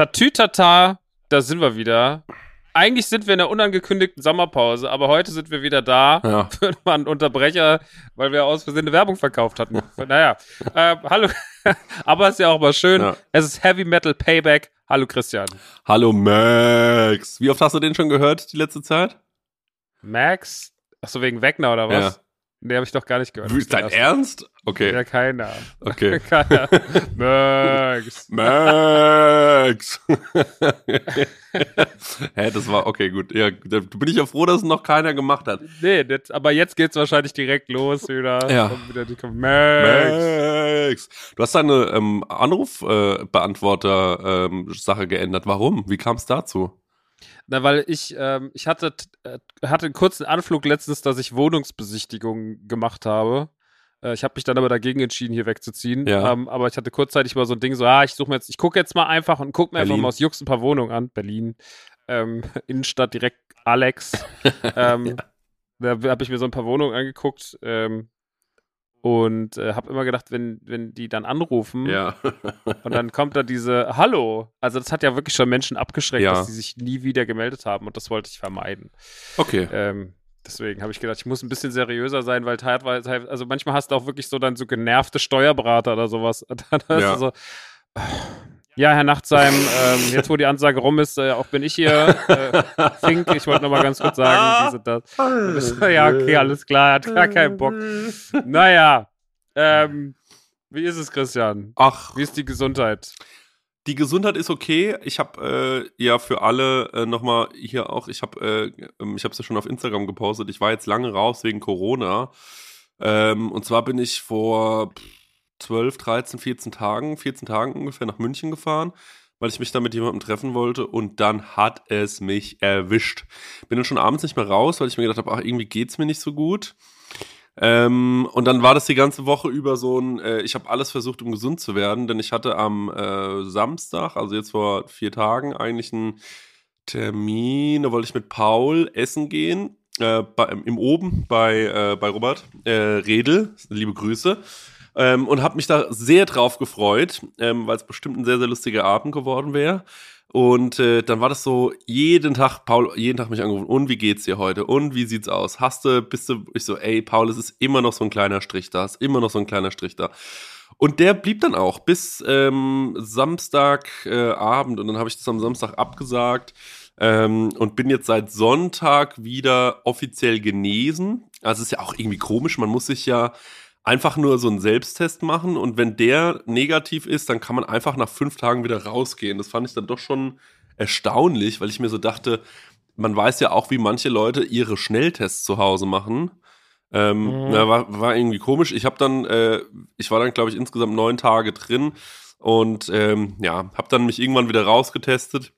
Tatütata, da sind wir wieder. Eigentlich sind wir in der unangekündigten Sommerpause, aber heute sind wir wieder da Ja. für einen Unterbrecher, weil wir aus Versehen eine Werbung verkauft hatten. naja, äh, hallo. aber ist ja auch mal schön. Ja. Es ist Heavy Metal Payback. Hallo Christian. Hallo Max. Wie oft hast du den schon gehört die letzte Zeit? Max? Achso, wegen Wegner oder was? Ja. Nee, habe ich doch gar nicht gehört. Ist dein Ernst? Okay. Ja, keiner. Okay. keiner. Max. Max. Hä, das war okay, gut. Ja, da bin ich ja froh, dass es noch keiner gemacht hat. Nee, das, aber jetzt geht's wahrscheinlich direkt los wieder. Ja. Wieder die Max. Max. Du hast deine ähm, Anrufbeantworter-Sache geändert. Warum? Wie kam es dazu? Na, weil ich, ähm, ich hatte, äh, hatte einen kurzen Anflug letztens, dass ich Wohnungsbesichtigungen gemacht habe. Äh, ich habe mich dann aber dagegen entschieden, hier wegzuziehen. Ja. Ähm, aber ich hatte kurzzeitig mal so ein Ding, so, ah, ich suche mir jetzt, ich gucke jetzt mal einfach und gucke mir einfach Berlin. mal aus Jux ein paar Wohnungen an. Berlin. Ähm, Innenstadt direkt Alex. ähm, Da habe ich mir so ein paar Wohnungen angeguckt. Ähm, und äh, habe immer gedacht, wenn, wenn die dann anrufen, Ja. und dann kommt da diese Hallo. Also das hat ja wirklich schon Menschen abgeschreckt, Ja. dass die sich nie wieder gemeldet haben und das wollte ich vermeiden. Okay. Ähm, deswegen habe ich gedacht, ich muss ein bisschen seriöser sein, weil teilweise, also manchmal hast du auch wirklich so dann so genervte Steuerberater oder sowas. Dann hast Ja. du so, ja, Herr Nachtsheim, ähm, jetzt wo die Ansage rum ist, äh, auch bin ich hier. Äh, Fink, ich wollte noch mal ganz kurz sagen, diese, das. Ja, okay, alles klar, er hat gar keinen Bock. Naja, ähm, wie ist es, Christian? Ach, Wie ist die Gesundheit? Die Gesundheit ist okay. Ich habe äh, ja für alle äh, nochmal hier auch, ich habe äh, ähm, ich habe es ja schon auf Instagram gepostet, ich war jetzt lange raus wegen Corona. Ähm, und zwar bin ich vor pff, 12, 13, 14 Tagen, 14 Tagen ungefähr nach München gefahren, weil ich mich da mit jemandem treffen wollte und dann hat es mich erwischt. Bin dann schon abends nicht mehr raus, weil ich mir gedacht habe, ach, irgendwie geht's mir nicht so gut. Ähm, und dann war das die ganze Woche über so ein, äh, ich habe alles versucht, um gesund zu werden, denn ich hatte am äh, Samstag, also jetzt vor vier Tagen, eigentlich einen Termin, da wollte ich mit Paul essen gehen, äh, bei, im Oben bei, äh, bei Robert äh, Redel, liebe Grüße. Ähm, und habe mich da sehr drauf gefreut, ähm, weil es bestimmt ein sehr, sehr lustiger Abend geworden wäre. Und äh, dann war das so, jeden Tag, Paul, jeden Tag mich angerufen, und wie geht's dir heute? Und wie sieht's aus? Hast du, bist du, ich so, ey, Paul, es ist immer noch so ein kleiner Strich da, es ist immer noch so ein kleiner Strich da. Und der blieb dann auch bis ähm, Samstagabend äh, und dann habe ich das am Samstag abgesagt ähm, und bin jetzt seit Sonntag wieder offiziell genesen. Also ist ja auch irgendwie komisch, man muss sich ja einfach nur so einen Selbsttest machen und wenn der negativ ist, dann kann man einfach nach fünf Tagen wieder rausgehen. Das fand ich dann doch schon erstaunlich, weil ich mir so dachte, man weiß ja auch, wie manche Leute ihre Schnelltests zu Hause machen. Ähm, Mhm. na, war, war irgendwie komisch. Ich habe dann, äh, ich war dann, glaube ich, insgesamt neun Tage drin und ähm, ja, habe dann mich irgendwann wieder rausgetestet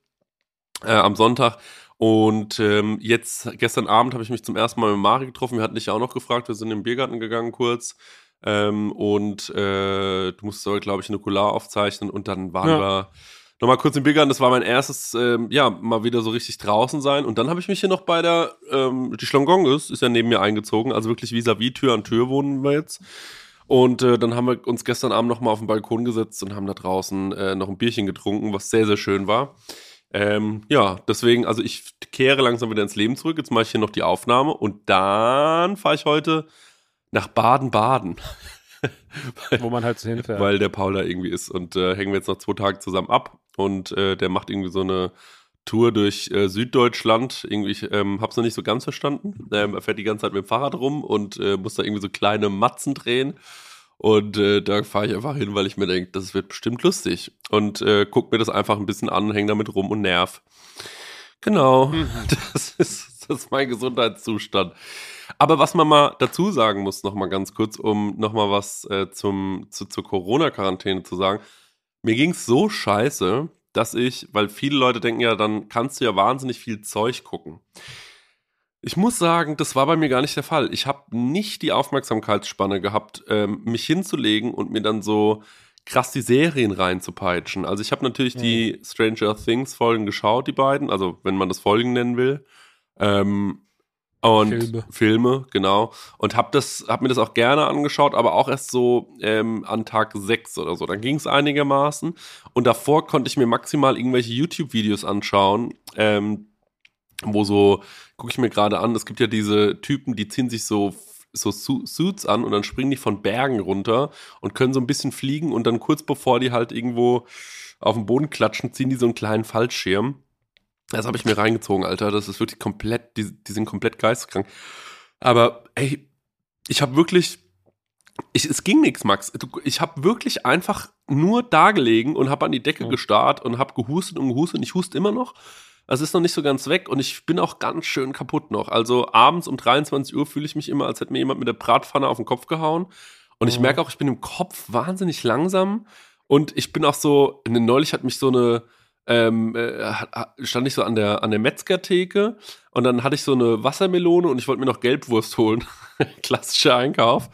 äh, am Sonntag. Und ähm, jetzt, gestern Abend habe ich mich zum ersten Mal mit Mari getroffen. Wir hatten dich ja auch noch gefragt, wir sind in den Biergarten gegangen kurz. Ähm, und äh, du musst heute, glaube ich, Nukular aufzeichnen und dann waren Ja. wir nochmal kurz im Biergarten. Das war mein erstes, ähm, ja, mal wieder so richtig draußen sein. Und dann habe ich mich hier noch bei der, ähm, die Schlongonges ist ja neben mir eingezogen, also wirklich vis-à-vis, Tür an Tür wohnen wir jetzt. Und äh, dann haben wir uns gestern Abend nochmal auf den Balkon gesetzt und haben da draußen äh, noch ein Bierchen getrunken, was sehr, sehr schön war. Ähm, ja, deswegen, also ich kehre langsam wieder ins Leben zurück. Jetzt mache ich hier noch die Aufnahme und dann fahre ich heute nach Baden-Baden, Wo man halt so hinfährt. weil der Paul da irgendwie ist. Und äh, hängen wir jetzt noch zwei Tage zusammen ab. Und äh, der macht irgendwie so eine Tour durch äh, Süddeutschland. Irgendwie, ich ähm, hab's noch nicht so ganz verstanden. Ähm, er fährt die ganze Zeit mit dem Fahrrad rum und äh, muss da irgendwie so kleine Matzen drehen. Und äh, da fahre ich einfach hin, weil ich mir denke, das wird bestimmt lustig. Und äh, guck mir das einfach ein bisschen an, häng damit rum und nerv. Genau, Mhm. das, ist, das ist mein Gesundheitszustand. Aber was man mal dazu sagen muss, noch mal ganz kurz, um noch mal was äh, zum, zu, zur Corona-Quarantäne zu sagen. Mir ging's so scheiße, dass ich, weil viele Leute denken ja, dann kannst du ja wahnsinnig viel Zeug gucken. Ich muss sagen, das war bei mir gar nicht der Fall. Ich habe nicht die Aufmerksamkeitsspanne gehabt, ähm, mich hinzulegen und mir dann so krass die Serien reinzupeitschen. Also ich habe natürlich die Stranger Things Folgen geschaut, die beiden, also wenn man das Folgen nennen will. Ähm, Und Filme. Filme, genau. Und hab das, hab mir das auch gerne angeschaut, aber auch erst so ähm, an Tag sechs oder so. Dann ging es einigermaßen. Und davor konnte ich mir maximal irgendwelche YouTube-Videos anschauen, ähm, wo so, gucke ich mir gerade an, es gibt ja diese Typen, die ziehen sich so so Su Suits an und dann springen die von Bergen runter und können so ein bisschen fliegen und dann kurz bevor die halt irgendwo auf den Boden klatschen, ziehen die so einen kleinen Fallschirm. Das habe ich mir reingezogen, Alter. Das ist wirklich komplett, die, die sind komplett geisteskrank. Aber ey, ich habe wirklich, ich, es ging nichts, Max. Ich habe wirklich einfach nur da gelegen und habe an die Decke Ja. gestarrt und habe gehustet und gehustet und ich huste immer noch. Es ist noch nicht so ganz weg und ich bin auch ganz schön kaputt noch. Also abends um 23 Uhr fühle ich mich immer, als hätte mir jemand mit der Bratpfanne auf den Kopf gehauen. Und ich Mhm. merke auch, ich bin im Kopf wahnsinnig langsam. Und ich bin auch so, neulich hat mich so eine, ähm, äh, stand ich so an der, an der Metzgertheke und dann hatte ich so eine Wassermelone und ich wollte mir noch Gelbwurst holen. Klassischer Einkauf.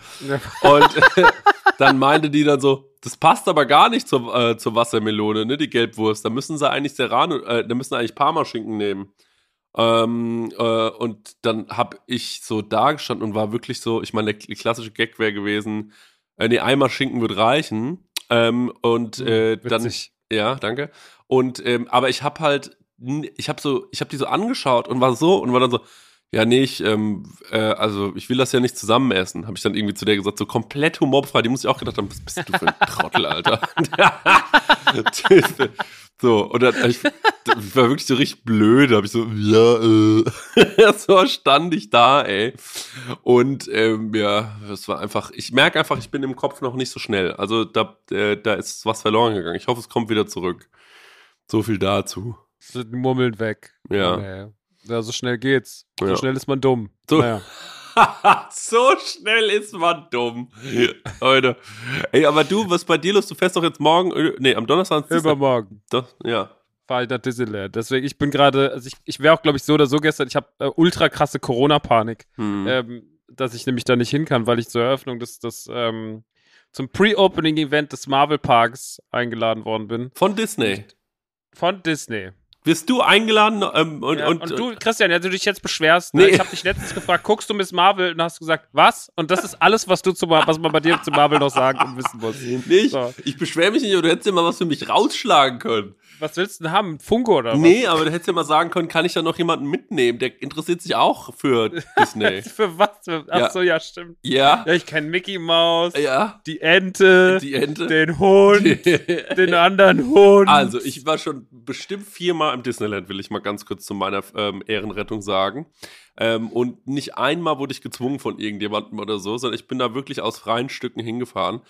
Und äh, dann meinte die dann so, das passt aber gar nicht zur, äh, zur Wassermelone, ne, die Gelbwurst. Da müssen sie eigentlich Serrano, äh, da müssen sie eigentlich Parmaschinken nehmen. Ähm, äh, und dann habe ich so da gestanden und war wirklich so, ich meine, der kl- klassische Gag wäre gewesen, äh, nee, einmal Schinken wird reichen. Ähm, und äh, dann, ja, danke. Und ähm, aber ich habe halt, ich habe so, ich habe die so angeschaut und war so und war dann so, ja, nee, ich, ähm, äh, also ich will das ja nicht zusammen essen, habe ich dann irgendwie zu der gesagt, so komplett humorfrei. Die muss ich auch gedacht haben, was bist du für ein Trottel, Alter? so, und dann ich, ich war wirklich so richtig blöd, habe ich so, ja, äh, so stand ich da, ey. Und ähm, ja, das war einfach, ich merke einfach, ich bin im Kopf noch nicht so schnell. Also da, äh, da ist was verloren gegangen. Ich hoffe, es kommt wieder zurück. So viel dazu. Murmeln weg. Ja. Nee. Ja, so schnell geht's. So Ja. schnell ist man dumm. So- Naja. so schnell ist man dumm. Leute. Ey, aber du, was bei dir los? Du fährst doch jetzt morgen, äh, nee, am Donnerstag. Übermorgen Doch, ja. fahre ich nach Disneyland. Deswegen, ich bin gerade, also ich, ich wäre auch, glaube ich, so oder so gestern, ich habe äh, ultra krasse Corona-Panik, Hm. ähm, dass ich nämlich da nicht hin kann, weil ich zur Eröffnung des, des ähm, zum Pre-Opening-Event des Marvel-Parks eingeladen worden bin. Von Disney. Von Disney. Wirst du eingeladen ähm, und, Ja, und, und, du, Christian, ja, du dich jetzt beschwerst. Ne? Nee. Ich habe dich letztens gefragt, guckst du Miss Marvel? Und hast du gesagt, was? Und das ist alles, was du zu, was man bei dir zu Marvel noch sagen und wissen muss. nicht? So. Ich beschwere mich nicht, aber du hättest ja mal was für mich rausschlagen können. Was willst du denn haben? Funko oder was? Nee, aber du hättest ja mal sagen können, kann ich da noch jemanden mitnehmen? Der interessiert sich auch für Disney. Für was? Für, ach Ja. so, ja, stimmt. ja? Ja, ich kenne Mickey Mouse, Ja? die Ente, Die Ente? den Hund, den anderen Hund. Also, ich war schon bestimmt viermal im Disneyland, will ich mal ganz kurz zu meiner ähm, Ehrenrettung sagen. Ähm, und nicht einmal wurde ich gezwungen von irgendjemandem oder so, sondern ich bin da wirklich aus freien Stücken hingefahren.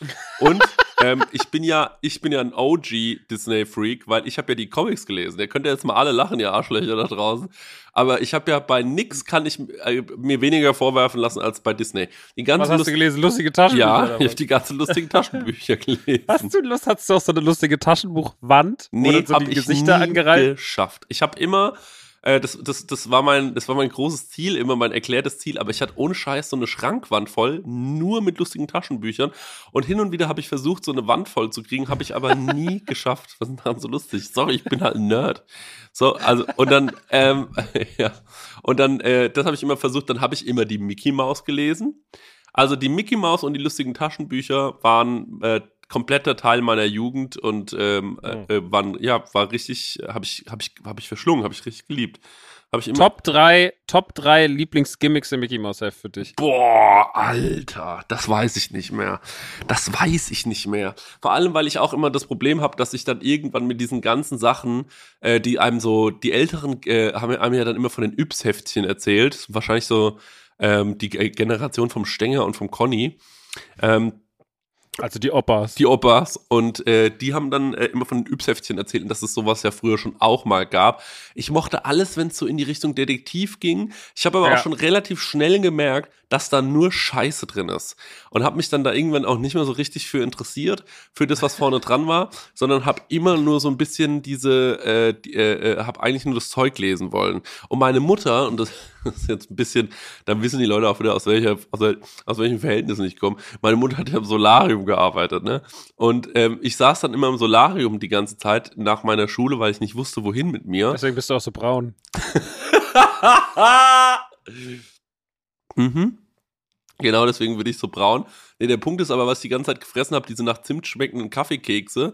Und ähm, ich bin ja, ich bin ja ein OG Disney-Freak, weil ich habe ja die Comics gelesen. Ihr könnt ja jetzt mal alle lachen, ihr Arschlöcher da draußen. Aber ich habe ja bei nix kann ich äh, mir weniger vorwerfen lassen als bei Disney. Die was ganzen hast Lust- du gelesen? Lustige Taschenbücher? ja, ich habe was? die ganzen lustigen Taschenbücher gelesen. Hast du Lust? Hast du auch so eine lustige Taschenbuchwand? Nee, so hab die ich Gesichter nie angereiht? geschafft. Ich habe immer, äh, das, das, das, war mein, das war mein großes Ziel, immer mein erklärtes Ziel, aber ich hatte ohne Scheiß so eine Schrankwand voll, nur mit lustigen Taschenbüchern. Und hin und wieder habe ich versucht, so eine Wand voll zu kriegen, habe ich aber nie geschafft. Was ist denn daran so lustig? Sorry, ich bin halt ein Nerd. So, also, und dann, ähm, ja, und dann, äh, das habe ich immer versucht, dann habe ich immer die Mickey Maus gelesen. Also die Mickey Maus und die lustigen Taschenbücher waren äh, kompletter Teil meiner Jugend und ähm, Mhm. äh, waren, ja, war richtig, habe ich, habe ich, habe ich verschlungen, habe ich richtig geliebt. Habe ich immer. Top 3, Top 3 Lieblingsgimmicks im Mickey Mouse Heft für dich. Boah, Alter, das weiß ich nicht mehr. Das weiß ich nicht mehr. Vor allem, weil ich auch immer das Problem habe, dass ich dann irgendwann mit diesen ganzen Sachen, äh, die einem so, die Älteren äh, haben einem ja dann immer von den Yps-Heftchen erzählt. Wahrscheinlich so ähm, die Ge- Generation vom Stenger und vom Conny. Ähm, Also die Oppas. die Opas und äh, die haben dann äh, immer von den Yps-Heftchen erzählt und dass es sowas ja früher schon auch mal gab. Ich mochte alles, wenn es so in die Richtung Detektiv ging. Ich habe aber Ja. auch schon relativ schnell gemerkt, dass da nur Scheiße drin ist und habe mich dann da irgendwann auch nicht mehr so richtig für interessiert, für das, was vorne dran war, sondern habe immer nur so ein bisschen diese, äh, die, äh, äh, habe eigentlich nur das Zeug lesen wollen. Und meine Mutter, und das ist jetzt ein bisschen, dann wissen die Leute auch wieder, aus, welcher, aus, aus welchen Verhältnissen ich komme. Meine Mutter hat ja im Solarium gearbeitet, ne? Und ähm, ich saß dann immer im Solarium die ganze Zeit nach meiner Schule, weil ich nicht wusste, wohin mit mir. Deswegen bist du auch so braun. Mhm. Genau, deswegen würde ich so braun. Nee, der Punkt ist aber, was ich die ganze Zeit gefressen habe, diese nach Zimt schmeckenden Kaffeekekse.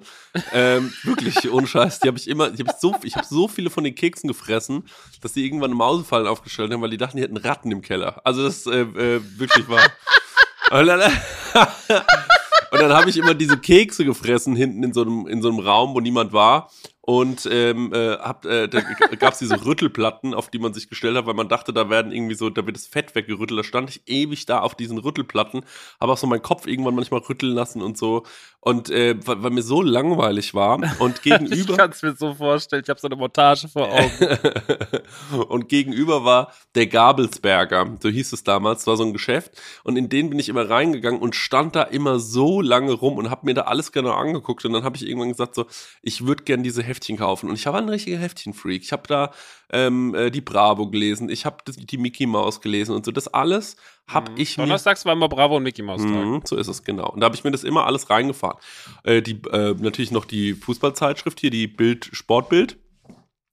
ähm, wirklich, ohne Scheiß. Die habe ich immer, ich habe so, ich habe so viele von den Keksen gefressen, dass die irgendwann Mausefallen aufgestellt haben, weil die dachten, die hätten Ratten im Keller. Also das äh, äh, wirklich war. Und dann, und dann habe ich immer diese Kekse gefressen hinten in so einem, in so einem Raum, wo niemand war und ähm, äh, hab, äh, da gab es diese Rüttelplatten, auf die man sich gestellt hat, weil man dachte, da werden irgendwie so, da wird das Fett weggerüttelt. Da stand ich ewig da auf diesen Rüttelplatten, habe auch so meinen Kopf irgendwann manchmal rütteln lassen und so. Und äh, weil, weil mir so langweilig war und gegenüber. ich kann es mir so vorstellen, ich habe so eine Montage vor Augen. und gegenüber war der Gabelsberger, so hieß es damals, das war so ein Geschäft. Und in den bin ich immer reingegangen und stand da immer so lange rum und habe mir da alles genau angeguckt. Und dann habe ich irgendwann gesagt, so, ich würde gern diese Heftchen kaufen. Und ich war ein richtiger Heftchenfreak. Ich habe da ähm, äh, die Bravo gelesen, ich habe die Mickey Mouse gelesen und so. Das alles habe mhm. ich mir. Donnerstags war immer Bravo und Mickey Mouse Tag. Mhm, so ist es, genau. Und da habe ich mir das immer alles reingefahren. Äh, die, äh, natürlich noch die Fußballzeitschrift hier, die Bild, Sportbild.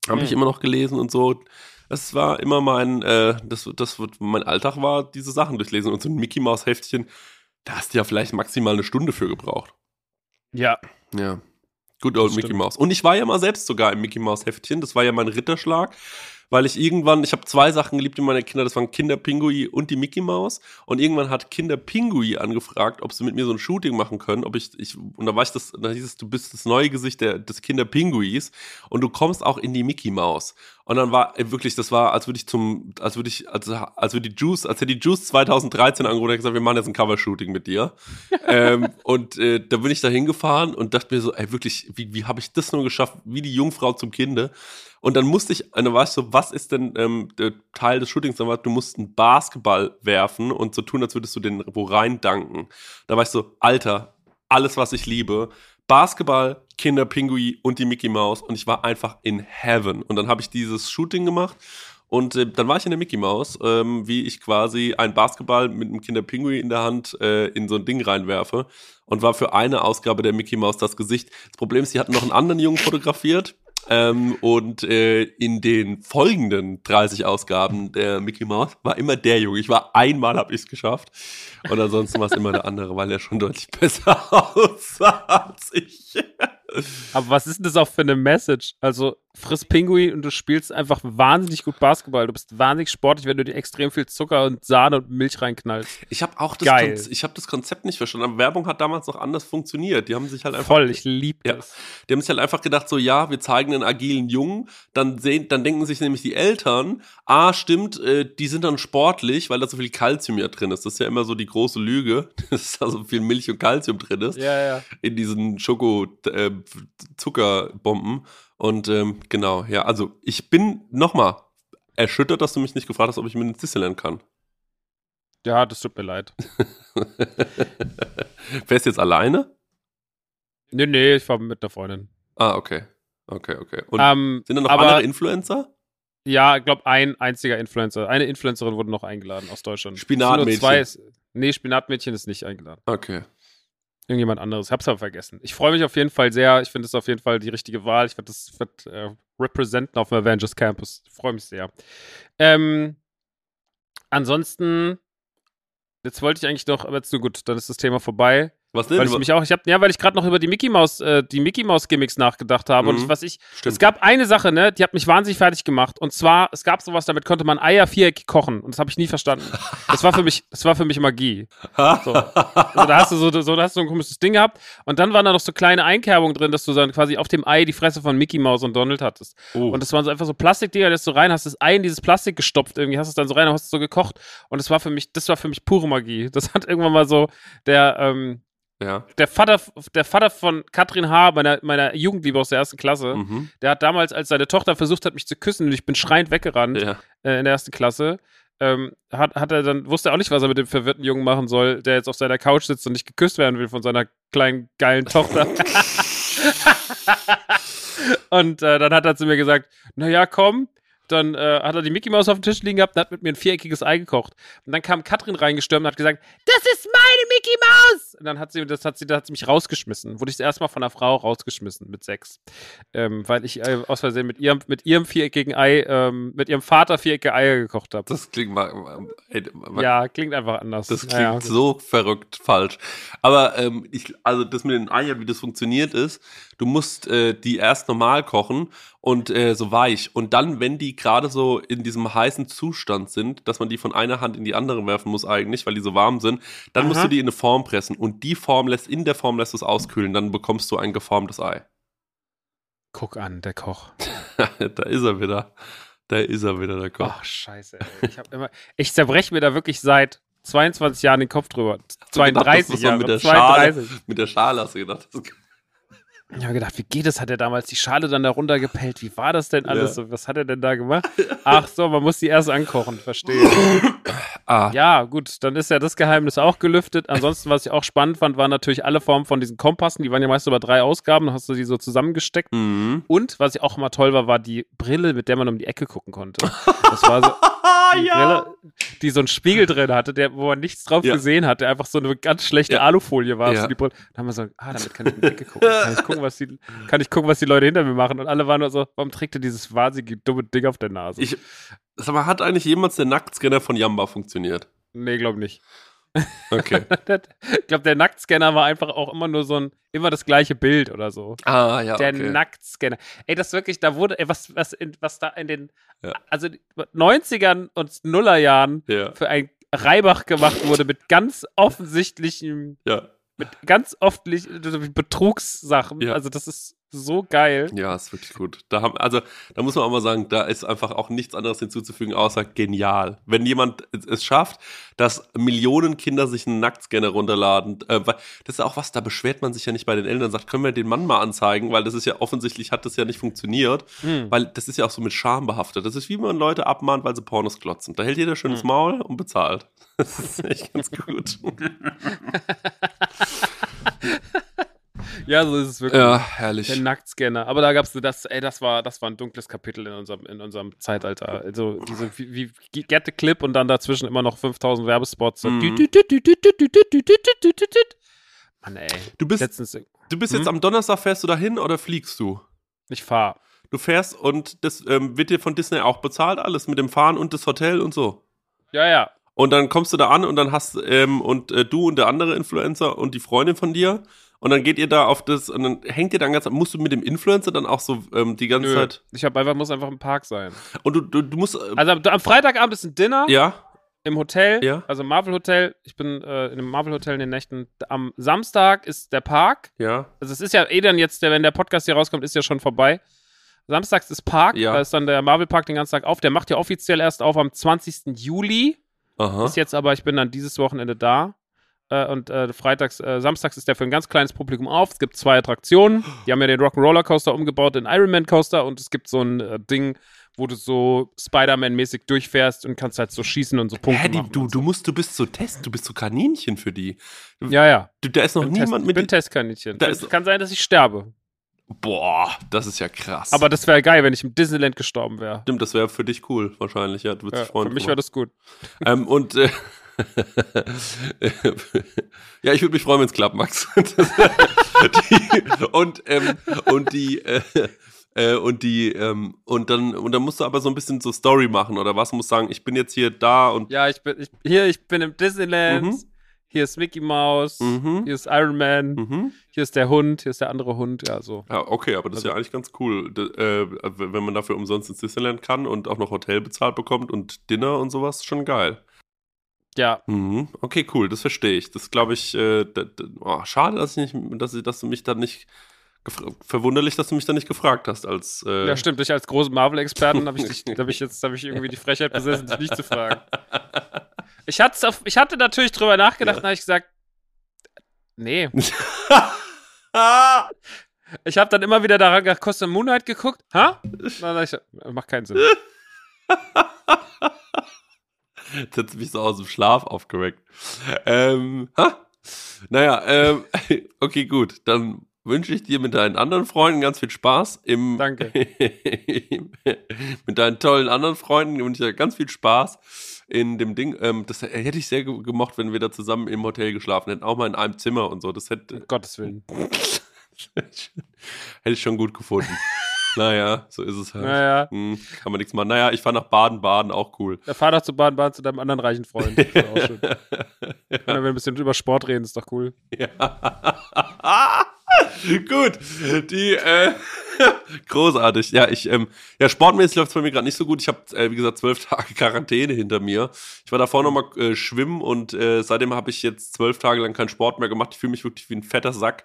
Habe mhm. ich immer noch gelesen und so. Das war immer mein, äh, das, das mein Alltag war, diese Sachen durchlesen. Und so ein Mickey Mouse Heftchen, da hast du ja vielleicht maximal eine Stunde für gebraucht. Ja. Ja. Good old Mickey Mouse. Und ich war ja mal selbst sogar im Mickey Mouse Heftchen. Das war ja mein Ritterschlag weil ich irgendwann, ich habe zwei Sachen geliebt in meiner Kinder, das waren Kinder Pinguin und die Mickey Mouse. Und irgendwann hat Kinder Pinguin angefragt, ob sie mit mir so ein Shooting machen können, ob ich, ich und da war ich das, da hieß es, du bist das neue Gesicht der, des Kinder Pinguis und du kommst auch in die Mickey Maus. Und dann war wirklich, das war, als würde ich zum, als würde ich, als, als würde die Juice, als hätte die Juice 2013 angerufen und gesagt, wir machen jetzt ein Cover-Shooting mit dir. ähm, und äh, da bin ich da hingefahren und dachte mir so, ey, wirklich, wie, wie habe ich das nur geschafft, wie die Jungfrau zum Kinde? Und dann musste ich, dann war ich so, was ist denn ähm, der Teil des Shootings? Dann war, du musst einen Basketball werfen und so tun, als würdest du den wo rein danken. Da war ich so, Alter, alles, was ich liebe. Basketball, Kinder Pinguin und die Mickey Mouse und ich war einfach in Heaven. Und dann habe ich dieses Shooting gemacht und äh, dann war ich in der Mickey Mouse, ähm, wie ich quasi einen Basketball mit einem Kinder Pinguin in der Hand äh, in so ein Ding reinwerfe und war für eine Ausgabe der Mickey Mouse das Gesicht. Das Problem ist, sie hatten noch einen anderen Jungen fotografiert ähm, und äh, in den folgenden 30 Ausgaben der Mickey Mouse war immer der Junge. Ich war einmal, habe ich es geschafft. Und ansonsten war es immer der andere, weil er schon deutlich besser aussah als ich. Aber was ist denn das auch für eine Message? Also, friss Pinguin und du spielst einfach wahnsinnig gut Basketball. Du bist wahnsinnig sportlich, wenn du dir extrem viel Zucker und Sahne und Milch reinknallst. Ich habe auch das, Geil. Kon ich hab das Konzept nicht verstanden. Aber Werbung hat damals noch anders funktioniert. Die haben sich halt einfach. Voll, ich liebe ja, das. Die haben sich halt einfach gedacht, so, ja, wir zeigen einen agilen Jungen. Dann, sehen, dann denken sich nämlich die Eltern, ah, stimmt, äh, die sind dann sportlich, weil da so viel Kalzium ja drin ist. Das ist ja immer so die große Lüge, dass da so viel Milch und Kalzium drin ist. Ja, ja. In diesen Schoko-Zuckerbomben. Äh, und ähm, genau, ja, also ich bin nochmal erschüttert, dass du mich nicht gefragt hast, ob ich mit ins Disneyland kann. Ja, das tut mir leid. Fährst du jetzt alleine? Nee, nee, ich fahre mit einer Freundin. Ah, okay. Okay, okay. Und ähm, sind da noch andere Influencer? Ja, ich glaube, ein einziger Influencer. Eine Influencerin wurde noch eingeladen aus Deutschland. Spinatmädchen. Zwei, nee, Spinatmädchen ist nicht eingeladen. Okay irgendjemand anderes. Ich hab's aber vergessen. Ich freue mich auf jeden Fall sehr. Ich finde es auf jeden Fall die richtige Wahl. Ich werde das wird, äh, representen auf dem Avengers Campus. Ich freue mich sehr. Ähm, ansonsten, jetzt wollte ich eigentlich noch, aber jetzt gut, dann ist das Thema vorbei. Was denn? Weil ich mich auch, ich hab, ja, weil ich gerade noch über die Mickey Mouse, äh, die Mickey Mouse Gimmicks nachgedacht habe mhm. und ich, was ich, Stimmt. es gab eine Sache, ne, die hat mich wahnsinnig fertig gemacht und zwar, es gab sowas, damit konnte man Eier viereckig kochen und das habe ich nie verstanden. Das war für mich, das war für mich Magie. So. Also, da hast du so, so, da hast du so ein komisches Ding gehabt und dann waren da noch so kleine Einkerbungen drin, dass du dann quasi auf dem Ei die Fresse von Mickey Mouse und Donald hattest. Oh. Und das waren so einfach so Plastikdinger, da hast du rein, hast das Ei in dieses Plastik gestopft irgendwie, hast es dann so rein und hast es so gekocht und das war für mich, das war für mich pure Magie. Das hat irgendwann mal so der, ähm, ja. Der Vater, der Vater von Katrin H., meiner, meiner Jugendliebe aus der ersten Klasse, mhm. der hat damals, als seine Tochter versucht hat, mich zu küssen, und ich bin schreiend weggerannt ja. äh, in der ersten Klasse, ähm, hat, hat er dann, wusste er auch nicht, was er mit dem verwirrten Jungen machen soll, der jetzt auf seiner Couch sitzt und nicht geküsst werden will von seiner kleinen, geilen Tochter. und äh, dann hat er zu mir gesagt, naja, komm, dann äh, hat er die Mickey Maus auf dem Tisch liegen gehabt und hat mit mir ein viereckiges Ei gekocht. Und dann kam Katrin reingestürmt und hat gesagt, das ist meine Mickey Maus! Und dann hat sie, das hat sie, da hat sie mich rausgeschmissen. Wurde ich erstmal von einer Frau rausgeschmissen mit sechs. Ähm, weil ich äh, aus Versehen mit ihrem, mit ihrem viereckigen Ei, ähm, mit ihrem Vater viereckige Eier gekocht habe. Das klingt mal. Ey, Ja, klingt einfach anders. Das klingt Naja, so verrückt falsch. Aber ähm, ich, also das mit den Eiern, wie das funktioniert ist, du musst äh, die erst normal kochen und äh, so weich. Und dann, wenn die gerade so in diesem heißen Zustand sind, dass man die von einer Hand in die andere werfen muss eigentlich, weil die so warm sind, dann musst Aha. du die in eine Form pressen. Und die Form lässt, in der Form lässt du es auskühlen. Dann bekommst du ein geformtes Ei. Guck an, der Koch. da ist er wieder. Da ist er wieder, der Koch. Ach, scheiße, ey. Ich, hab immer, ich zerbreche mir da wirklich seit 22 Jahren den Kopf drüber. gedacht, das 32 ist so Jahre. mit der 32. Mit der Schale hast du gedacht. Das Ich habe gedacht, wie geht es? Hat er damals die Schale dann da runtergepellt? Wie war das denn alles? Ja. Was hat er denn da gemacht? Ach so, man muss die erst ankochen, verstehe. ah, Ja, gut, dann ist ja das Geheimnis auch gelüftet. Ansonsten, was ich auch spannend fand, waren natürlich alle Formen von diesen Kompassen. Die waren ja meist über drei Ausgaben, dann hast du die so zusammengesteckt. Mhm. Und was ich auch immer toll war, war die Brille, mit der man um die Ecke gucken konnte. Das war so die Brille, die so einen Spiegel drin hatte, der, wo man nichts drauf Ja. gesehen hat, der einfach so eine ganz schlechte Ja. Alufolie war. Ja. So die Brille. Da haben wir so, ah, damit kann ich um die Ecke gucken. Kann ich gucken, was die, kann ich gucken, was die Leute hinter mir machen. Und alle waren nur so, warum trägt er dieses wahnsinnige dumme Ding auf der Nase? Ich, sag mal, hat eigentlich jemals der Nacktscanner von Jamba funktioniert? nee, glaub nicht. Okay. ich glaube, der Nacktscanner war einfach auch immer nur so ein, immer das gleiche Bild oder so. ah, ja, Der okay. Nacktscanner. Ey, das wirklich, da wurde, ey, was, was, in, was da in den, Ja. also 90ern und Nullerjahren ja, für ein Reibach gemacht wurde mit ganz offensichtlichen, ja. Mit ganz offensichtlichen Betrugssachen. Ja. Also das ist so geil. Ja, ist wirklich gut. Da haben, also, da muss man auch mal sagen, da ist einfach auch nichts anderes hinzuzufügen, außer genial. Wenn jemand es- schafft, dass Millionen Kinder sich einen Nacktscanner runterladen, äh, das ist auch was, da beschwert man sich ja nicht bei den Eltern, sagt, können wir den Mann mal anzeigen, weil das ist ja offensichtlich hat das ja nicht funktioniert, Hm. weil das ist ja auch so mit Scham behaftet. Das ist wie man Leute abmahnt, weil sie Pornos klotzen. Da hält jeder schönes Hm. Maul und bezahlt. Das ist echt ganz gut. Ja, so ist es wirklich. ja, herrlich. Der Nacktscanner. Aber da gab's das, ey, das war, das war ein dunkles Kapitel in unserem, in unserem Zeitalter. Also diese, wie, wie Get the Clip und dann dazwischen immer noch 5000 Werbespots. So. Mhm. Mann, ey. Du bist, Letztens, du bist Hm? jetzt am Donnerstag, fährst du dahin oder fliegst du? ich fahr. Du fährst und das ähm, wird dir von Disney auch bezahlt, alles mit dem Fahren und das Hotel und so. Ja, ja. Und dann kommst du da an und dann hast ähm, und äh, du und der andere Influencer und die Freundin von dir und dann geht ihr da auf das und dann hängt ihr dann ganz musst du mit dem Influencer dann auch so ähm, die ganze Nö. Zeit Ich hab einfach, muss einfach im Park sein. und du, du, du musst äh, Also am, Freitagabend ist ein Dinner ja im Hotel, Ja. also Marvel Hotel. Ich bin äh, in einem Marvel Hotel in den Nächten. Am Samstag ist der Park. ja Also es ist ja eh dann jetzt, wenn der Podcast hier rauskommt, ist ja schon vorbei. Samstags ist Park, Ja. da ist dann der Marvel Park den ganzen Tag auf. Der macht ja offiziell erst auf am 20. Juli. aha Ist jetzt aber, ich bin dann dieses Wochenende da. Äh, und äh, freitags, äh, samstags ist der für ein ganz kleines Publikum auf. Es gibt zwei Attraktionen. Die haben ja den Rock'n'Roller Coaster umgebaut in Ironman Coaster und es gibt so ein äh, Ding, wo du so Spider-Man-mäßig durchfährst und kannst halt so schießen und so Punkte Hä, die, machen du, so. du musst, du bist so Test, du bist so Kaninchen für die. Ja, ja. Du, da ist noch Bin niemand Test, mit. bin Testkaninchen. Da Es kann sein, dass ich sterbe. Boah, das ist ja krass. Aber das wäre geil, wenn ich im Disneyland gestorben wäre. Stimmt, das wäre für dich cool, wahrscheinlich, ja. Du würdest Ja, dich freuen. für mich wäre das gut. Ähm, und äh, ja, ich würde mich freuen, wenn es klappt, Max. die, und ähm, und die äh, äh, und die ähm, und dann und dann musst du aber so ein bisschen so Story machen oder was? Musst sagen, ich bin jetzt hier da und Ja, ich bin ich, hier, ich bin im Disneyland. Mhm. Hier ist Mickey Mouse. Mhm. Hier ist Iron Man. mhm. Hier ist der Hund. Hier ist der andere Hund. Ja, so. Ja, okay, aber das ist Also- ja eigentlich ganz cool, D äh, wenn man dafür umsonst ins Disneyland kann und auch noch Hotel bezahlt bekommt und Dinner und sowas, schon geil. Ja, Mhm. Okay, cool, das verstehe ich. Das glaube ich, äh, da, da, oh, schade, dass ich nicht, dass, ich- dass du mich dann nicht verwunderlich, dass du mich dann nicht gefragt hast als äh, ja, stimmt. Ich als großen Marvel-Experten habe ich, dich- hab ich jetzt hab ich irgendwie die Frechheit besessen, dich nicht zu fragen. Ich, auf, ich hatte natürlich drüber nachgedacht Ja. und habe ich gesagt, nee. Ich habe dann immer wieder daran gedacht, Costa Moonlight geguckt. Ha? Dann ich, macht keinen Sinn. Jetzt hat mich so aus dem Schlaf aufgeweckt. Ähm, ha? Naja, ähm, okay, gut. Dann wünsche ich dir mit deinen anderen Freunden ganz viel Spaß. Im, Danke. mit deinen tollen anderen Freunden wünsche ich dir ganz viel Spaß in dem Ding. Ähm, das hätte ich sehr gemocht, wenn wir da zusammen im Hotel geschlafen hätten, auch mal in einem Zimmer und so. Das hätte. Um Gottes Willen. hätte ich schon gut gefunden. Naja, so ist es halt. Naja. Hm, kann man nichts machen. Naja, ich fahre nach Baden-Baden, auch cool. Ja, fahr doch zu Baden-Baden zu deinem anderen reichen Freund. Das ist auch schön. Wenn wir ein bisschen über Sport reden, ist doch cool. Ja. gut, die äh, großartig. Ja, ich ähm, ja sportmäßig läuft es bei mir gerade nicht so gut. Ich habe äh, wie gesagt zwölf Tage Quarantäne hinter mir. Ich war davor noch mal äh, schwimmen und äh, seitdem habe ich jetzt zwölf Tage lang keinen Sport mehr gemacht. Ich fühle mich wirklich wie ein fetter Sack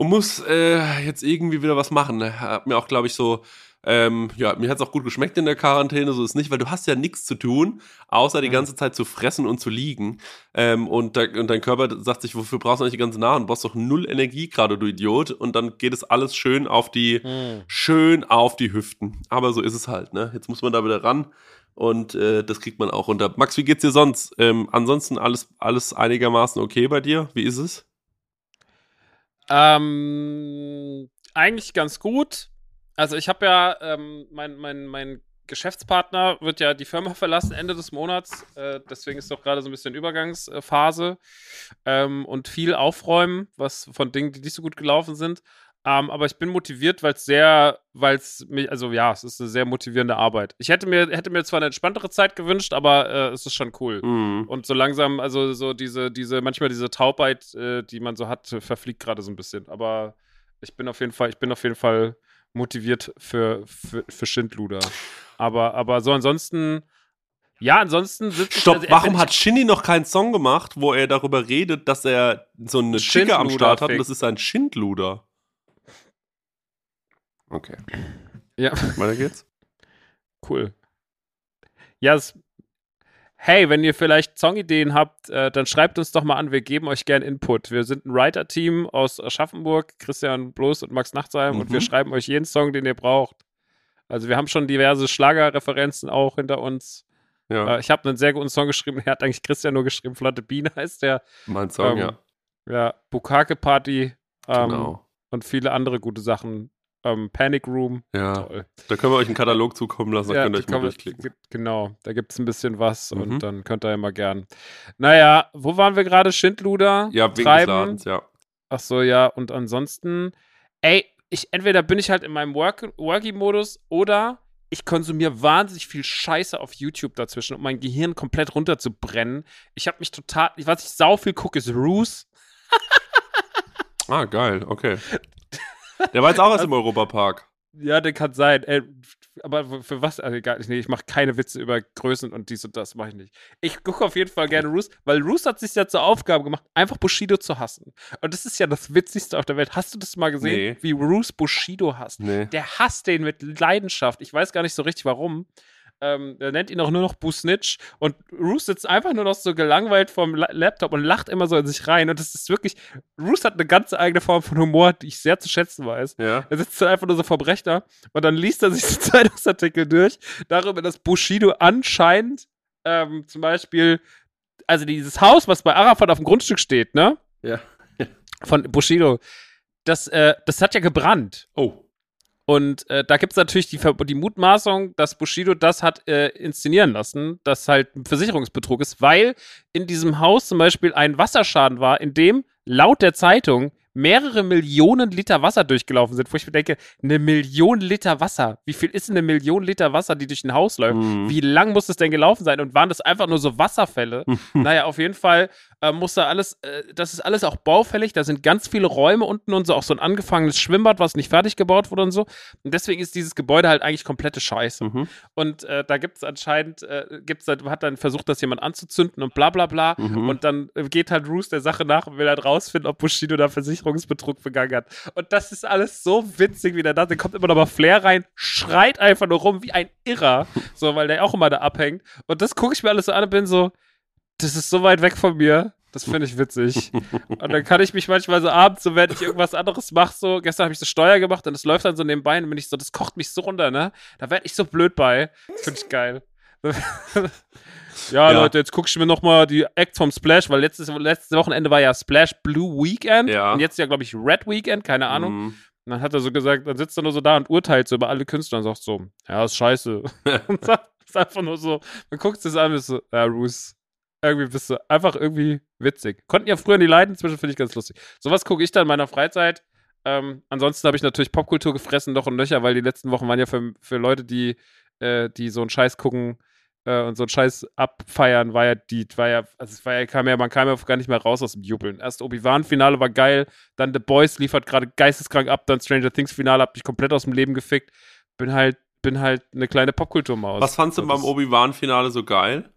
und muss äh, jetzt irgendwie wieder was machen. Hab mir auch glaube ich so ähm, ja, mir hat es auch gut geschmeckt in der Quarantäne, so ist nicht, weil du hast ja nichts zu tun, außer die Mhm. ganze Zeit zu fressen und zu liegen. Ähm, und, da, und dein Körper sagt sich, wofür brauchst du eigentlich die ganze Nahrung? Du brauchst doch null Energie gerade, du Idiot. Und dann geht es alles schön auf die, Hm. schön auf die Hüften. Aber so ist es halt, ne? Jetzt muss man da wieder ran. Und äh, das kriegt man auch runter. Max, wie geht's dir sonst? Ähm, ansonsten alles, alles einigermaßen okay bei dir? Wie ist es? Ähm, eigentlich ganz gut. Also ich habe ja, ähm, mein, mein, mein Geschäftspartner wird ja die Firma verlassen Ende des Monats. Äh, deswegen ist doch gerade so ein bisschen Übergangsphase ähm, und viel aufräumen, was von Dingen, die nicht so gut gelaufen sind. Ähm, aber ich bin motiviert, weil es sehr, weil es mich, also ja, es ist eine sehr motivierende Arbeit. Ich hätte mir, hätte mir zwar eine entspanntere Zeit gewünscht, aber äh, es ist schon cool. Mhm. Und so langsam, also so diese, diese, manchmal diese Taubheit, äh, die man so hat, verfliegt gerade so ein bisschen. Aber ich bin auf jeden Fall, ich bin auf jeden Fall motiviert für, für, für Schindluder. Aber, aber so ansonsten, ja, ansonsten sitzt Stopp, also, warum hat Shinny noch keinen Song gemacht, wo er darüber redet, dass er so eine Chicke am Start hat und das ist ein Schindluder? Okay, ja, weiter geht's. cool. Ja, es, hey, wenn ihr vielleicht Songideen habt, äh, dann schreibt uns doch mal an, wir geben euch gern Input. Wir sind ein Writer-Team aus Aschaffenburg, Christian Bloß und Max Nachtsheim und Mhm. wir schreiben euch jeden Song, den ihr braucht. Also wir haben schon diverse Schlagerreferenzen auch hinter uns. Ja, Äh, ich habe einen sehr guten Song geschrieben, der hat eigentlich Christian nur geschrieben, Flotte Biene heißt der. mein Song, ähm, ja, Ja, Bukake Party ähm, genau. und viele andere gute Sachen. Ähm, Panic Room, Ja, toll. da können wir euch einen Katalog zukommen lassen, da Ja, könnt ihr euch mal durchklicken. ge- Genau, da gibt es ein bisschen was Mhm. und dann könnt ihr immer gern. Naja, wo waren wir gerade? Schindluder? Ja, wegen Treiben. Ladens, ja. Ach so, ja, und ansonsten, ey, ich, entweder bin ich halt in meinem Work Worky-Modus oder ich konsumiere wahnsinnig viel Scheiße auf YouTube dazwischen, um mein Gehirn komplett runterzubrennen. Ich habe mich total, was ich sau viel gucke, ist Roos. Ah, geil, okay. Der war jetzt auch erst im Europapark. Ja, der kann sein. Ey, aber für was? Also egal, nee, ich mache keine Witze über Größen und dies und das mache ich nicht. Ich gucke auf jeden Fall gerne Roos, weil Roos hat sich ja zur Aufgabe gemacht, einfach Bushido zu hassen. Und das ist ja das Witzigste auf der Welt. Hast du das mal gesehen, Nee. wie Roos Bushido hasst? Nee. Der hasst den mit Leidenschaft. Ich weiß gar nicht so richtig warum. Ähm, er nennt ihn auch nur noch Busnitch und Roos sitzt einfach nur noch so gelangweilt vorm La Laptop und lacht immer so in sich rein. Und das ist wirklich, Roos hat eine ganz eigene Form von Humor, die ich sehr zu schätzen weiß. Ja. Er sitzt dann einfach nur so vorm Rechner und dann liest er sich so Zeitungsartikel durch, darüber, dass Bushido anscheinend ähm, zum Beispiel, also dieses Haus, was bei Arafat auf dem Grundstück steht, ne? Ja. Von Bushido, das, äh, das hat ja gebrannt. Oh. Und äh, da gibt es natürlich die, die Mutmaßung, dass Bushido das hat äh, inszenieren lassen, dass halt ein Versicherungsbetrug ist, weil in diesem Haus zum Beispiel ein Wasserschaden war, in dem laut der Zeitung mehrere Millionen Liter Wasser durchgelaufen sind, wo ich mir denke, eine Million Liter Wasser. Wie viel ist eine Million Liter Wasser, die durch ein Haus läuft? Mhm. Wie lang muss es denn gelaufen sein? Und waren das einfach nur so Wasserfälle? naja, auf jeden Fall äh, muss da alles, äh, das ist alles auch baufällig. Da sind ganz viele Räume unten und so, auch so ein angefangenes Schwimmbad, was nicht fertig gebaut wurde und so. Und deswegen ist dieses Gebäude halt eigentlich komplette Scheiße. Mhm. Und äh, da gibt es anscheinend, äh, gibt's, hat dann versucht, das jemand anzuzünden und bla bla bla. Mhm. Und dann äh, geht halt Roos der Sache nach und will halt rausfinden, ob Bushido da Versicherungsbetrug begangen hat. Und das ist alles so witzig, wie der da, der kommt immer noch mal Flair rein, schreit einfach nur rum wie ein Irrer, so, weil der auch immer da abhängt. Und das gucke ich mir alles so an und bin so, das ist so weit weg von mir. Das finde ich witzig. Und dann kann ich mich manchmal so abends, so wenn ich irgendwas anderes mache, so, gestern habe ich so Steuer gemacht und es läuft dann so nebenbei und bin ich so, das kocht mich so runter, ne? Da werde ich so blöd bei. Das finde ich geil. ja, Ja. Leute, jetzt guck ich mir nochmal die Acts vom Splash, weil letztes, letztes Wochenende war ja Splash Blue Weekend Ja. und jetzt ja, glaube ich, Red Weekend, keine Ahnung. Mhm. Und dann hat er so gesagt, dann sitzt er nur so da und urteilt so über alle Künstler und sagt so, ja, ist scheiße. und sagt, ist einfach nur so, man guckt es an und ist so, ja, Roos, irgendwie bist du einfach irgendwie witzig. Konnten ja früher nie leiden, inzwischen finde ich ganz lustig. Sowas gucke ich dann in meiner Freizeit. Ähm, ansonsten habe ich natürlich Popkultur gefressen, noch und nöcher, weil die letzten Wochen waren ja für, für Leute, die, äh, die so einen Scheiß gucken äh, und so einen Scheiß abfeiern, war ja die, war ja, also es war ja, kam ja, man kam ja gar nicht mehr raus aus dem Jubeln. Erst Obi-Wan-Finale war geil, dann The Boys liefert gerade geisteskrank ab, dann Stranger Things-Finale hat mich komplett aus dem Leben gefickt. Bin halt, bin halt eine kleine Popkulturmaus. Was fandst du beim Obi-Wan-Finale so geil?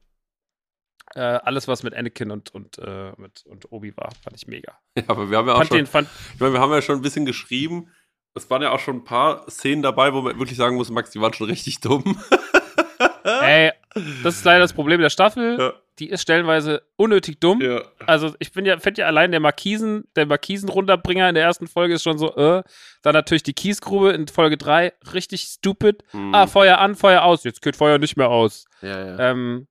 Äh, alles, was mit Anakin und, und, äh, mit, und Obi war, fand ich mega. Ja, aber wir haben ja auch Fand schon, den, fand, ich meine, wir haben ja schon ein bisschen geschrieben. Es waren ja auch schon ein paar Szenen dabei, wo man wirklich sagen muss, Max, die waren schon richtig dumm. ey, das ist leider das Problem der Staffel. Ja. Die ist stellenweise unnötig dumm. Ja. Also ich bin ja, finde ja allein der Markisen, der Markisen-Runterbringer in der ersten Folge ist schon so, äh. Dann natürlich die Kiesgrube in Folge 3, richtig stupid. Mhm. Ah, Feuer an, Feuer aus. Jetzt geht Feuer nicht mehr aus. ja, ja. Ähm,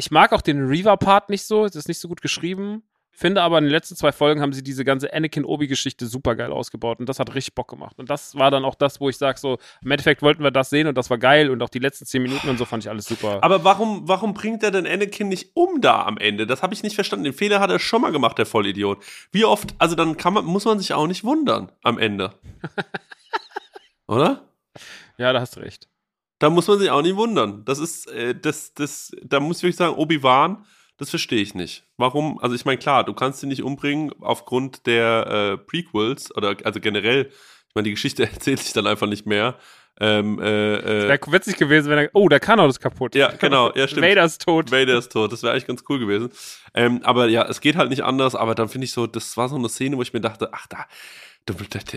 ich mag auch den Reaver-Part nicht so, es ist nicht so gut geschrieben. Finde aber in den letzten zwei Folgen haben sie diese ganze Anakin-Obi-Geschichte super geil ausgebaut und das hat richtig Bock gemacht. Und das war dann auch das, wo ich sage, so, im Endeffekt wollten wir das sehen und das war geil und auch die letzten zehn Minuten und so fand ich alles super. Aber warum, warum bringt er denn Anakin nicht um da am Ende? Das habe ich nicht verstanden. Den Fehler hat er schon mal gemacht, der Vollidiot. Wie oft, also dann kann man, muss man sich auch nicht wundern am Ende. Oder? ja, da hast du recht. Da muss man sich auch nicht wundern. Das ist, äh, das, das, da muss ich wirklich sagen, Obi-Wan, das verstehe ich nicht. Warum? Also ich meine, klar, du kannst ihn nicht umbringen aufgrund der äh, Prequels oder also generell. Ich meine, die Geschichte erzählt sich dann einfach nicht mehr. Ähm, äh, äh, Wäre witzig gewesen, wenn er, oh, der Kanal ist kaputt. ja, genau, ja, stimmt. Vader ist tot. Vader ist tot. Das wäre eigentlich ganz cool gewesen. Ähm, aber ja, es geht halt nicht anders. Aber dann finde ich so, das war so eine Szene, wo ich mir dachte, ach da,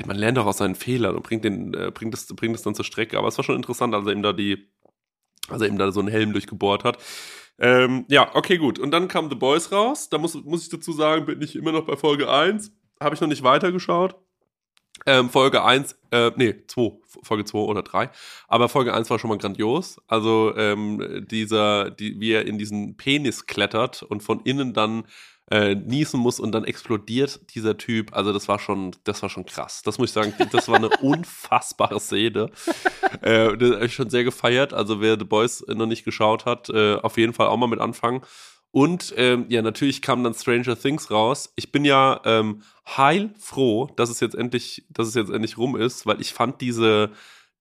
man lernt doch aus seinen Fehlern und bringt den, äh, bringt das, bringt das dann zur Strecke. Aber es war schon interessant, als er ihm da die, als ihm da so einen Helm durchgebohrt hat. Ähm, ja, okay, gut. Und dann kam The Boys raus. Da muss, muss ich dazu sagen, bin ich immer noch bei Folge 1. Habe ich noch nicht weitergeschaut. Ähm, Folge 1, äh, nee, 2, Folge 2 oder 3. Aber Folge 1 war schon mal grandios. Also ähm, dieser, die, wie er in diesen Penis klettert und von innen dann äh, niesen muss und dann explodiert dieser Typ. Also das war schon, das war schon krass. Das muss ich sagen, das war eine unfassbare Szene. äh, das habe ich schon sehr gefeiert. Also wer The Boys noch nicht geschaut hat, äh, auf jeden Fall auch mal mit anfangen. Und ähm, ja, natürlich kam dann Stranger Things raus. Ich bin ja ähm, heilfroh, dass es jetzt endlich, dass es jetzt endlich rum ist, weil ich fand diese,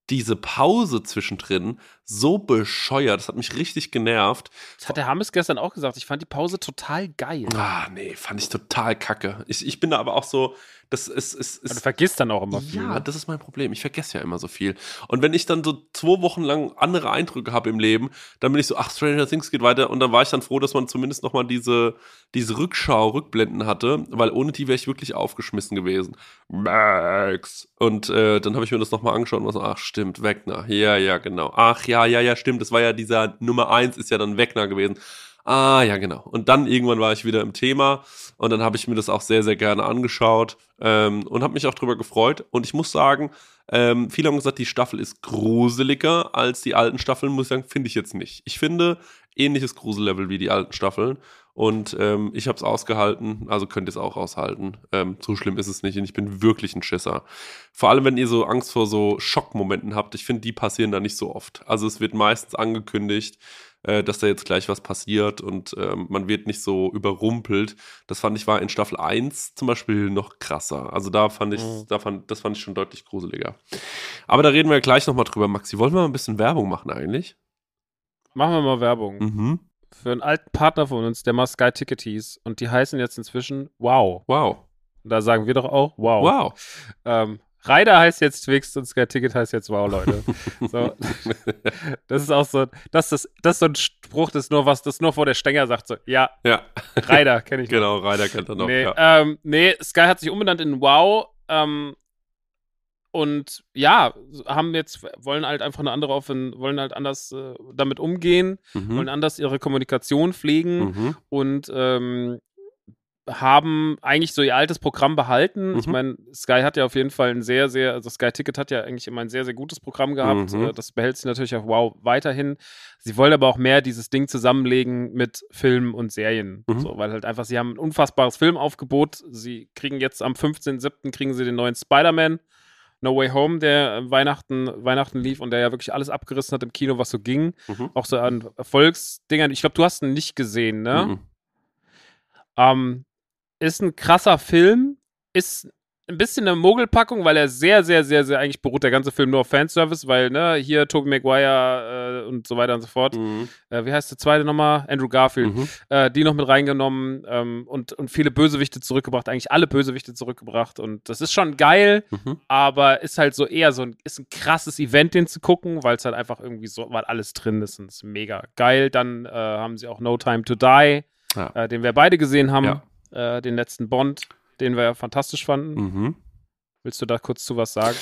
diese Pause zwischendrin so bescheuert. Das hat mich richtig genervt. Das hat der Hammes gestern auch gesagt. Ich fand die Pause total geil. Ah, nee, fand ich total kacke. Ich, ich bin da aber auch so, das ist, ist, Aber du ist vergisst dann auch immer viel. ja, ne? das ist mein Problem. Ich vergesse ja immer so viel. Und wenn ich dann so zwei Wochen lang andere Eindrücke habe im Leben, dann bin ich so, ach, Stranger Things geht weiter. Und dann war ich dann froh, dass man zumindest noch mal diese, diese Rückschau, Rückblenden hatte, weil ohne die wäre ich wirklich aufgeschmissen gewesen. Max. Und äh, dann habe ich mir das noch mal angeschaut und war so, ach, stimmt, Wegner. Ja, ja, genau. Ach, ja, ja, ja, stimmt. Das war ja dieser Nummer eins ist ja dann Wegner gewesen. Ah, ja, genau. Und dann irgendwann war ich wieder im Thema und dann habe ich mir das auch sehr, sehr gerne angeschaut ähm, und habe mich auch drüber gefreut. Und ich muss sagen, ähm, viele haben gesagt, die Staffel ist gruseliger als die alten Staffeln. Muss ich sagen, finde ich jetzt nicht. Ich finde ähnliches Grusellevel wie die alten Staffeln. Und ähm, ich habe es ausgehalten, also könnt ihr es auch aushalten. Ähm, so schlimm ist es nicht und ich bin wirklich ein Schisser. Vor allem, wenn ihr so Angst vor so Schockmomenten habt. Ich finde, die passieren da nicht so oft. Also es wird meistens angekündigt, äh, dass da jetzt gleich was passiert und ähm, man wird nicht so überrumpelt. Das fand ich war in Staffel 1 zum Beispiel noch krasser. Also da fand ich, Mhm. da fand, das fand ich schon deutlich gruseliger. Aber da reden wir gleich nochmal drüber, Maxi. Wollen wir mal ein bisschen Werbung machen eigentlich? Machen wir mal Werbung. Mhm. Für einen alten Partner von uns, der mal Sky Ticket hieß. Und die heißen jetzt inzwischen Wow. Wow. Und da sagen wir doch auch Wow. Wow. Ähm, Ryder heißt jetzt Twix und Sky Ticket heißt jetzt Wow, Leute. so. Das ist auch so, das ist, das ist so ein Spruch, das ist nur was, das nur vor der Stänger sagt so, ja, Ja, Ryder kenne ich genau, Ryder kennt er noch. nee, ja. ähm, nee, Sky hat sich umbenannt in Wow. Ähm, und ja, haben jetzt, wollen halt einfach eine andere offen, wollen halt anders äh, damit umgehen, wollen mhm. anders ihre Kommunikation pflegen Mhm. und ähm, haben eigentlich so ihr altes Programm behalten. Mhm. Ich meine, Sky hat ja auf jeden Fall ein sehr, sehr, also Sky Ticket hat ja eigentlich immer ein sehr, sehr gutes Programm gehabt. Mhm. Äh, Das behält sich natürlich auf Wow weiterhin. Sie wollen aber auch mehr dieses Ding zusammenlegen mit Filmen und Serien. Mhm. So, weil halt einfach, sie haben ein unfassbares Filmaufgebot. Sie kriegen jetzt am 15.07. kriegen sie den neuen Spider-Man. No Way Home, der Weihnachten, Weihnachten lief und der ja wirklich alles abgerissen hat im Kino, was so ging. Mhm. Auch so an Erfolgsdingern. Ich glaube, du hast ihn nicht gesehen, ne? Mhm. Ähm, ist ein krasser Film, ist ein bisschen eine Mogelpackung, weil er sehr, sehr, sehr, sehr eigentlich beruht der ganze Film nur auf Fanservice, weil, ne, hier Tobey Maguire äh, und so weiter und so fort. Mhm. Äh, wie heißt der zweite nochmal? Andrew Garfield. Mhm. Äh, die noch mit reingenommen ähm, und, und viele Bösewichte zurückgebracht, eigentlich alle Bösewichte zurückgebracht und das ist schon geil, Mhm. aber ist halt so eher so ein, ist ein krasses Event, den zu gucken, weil es halt einfach irgendwie so, weil alles drin ist und es ist mega geil. Dann äh, haben sie auch No Time to Die, Ja. äh, den wir beide gesehen haben, Ja. äh, den letzten Bond, den wir fantastisch fanden. Mhm. Willst du da kurz zu was sagen?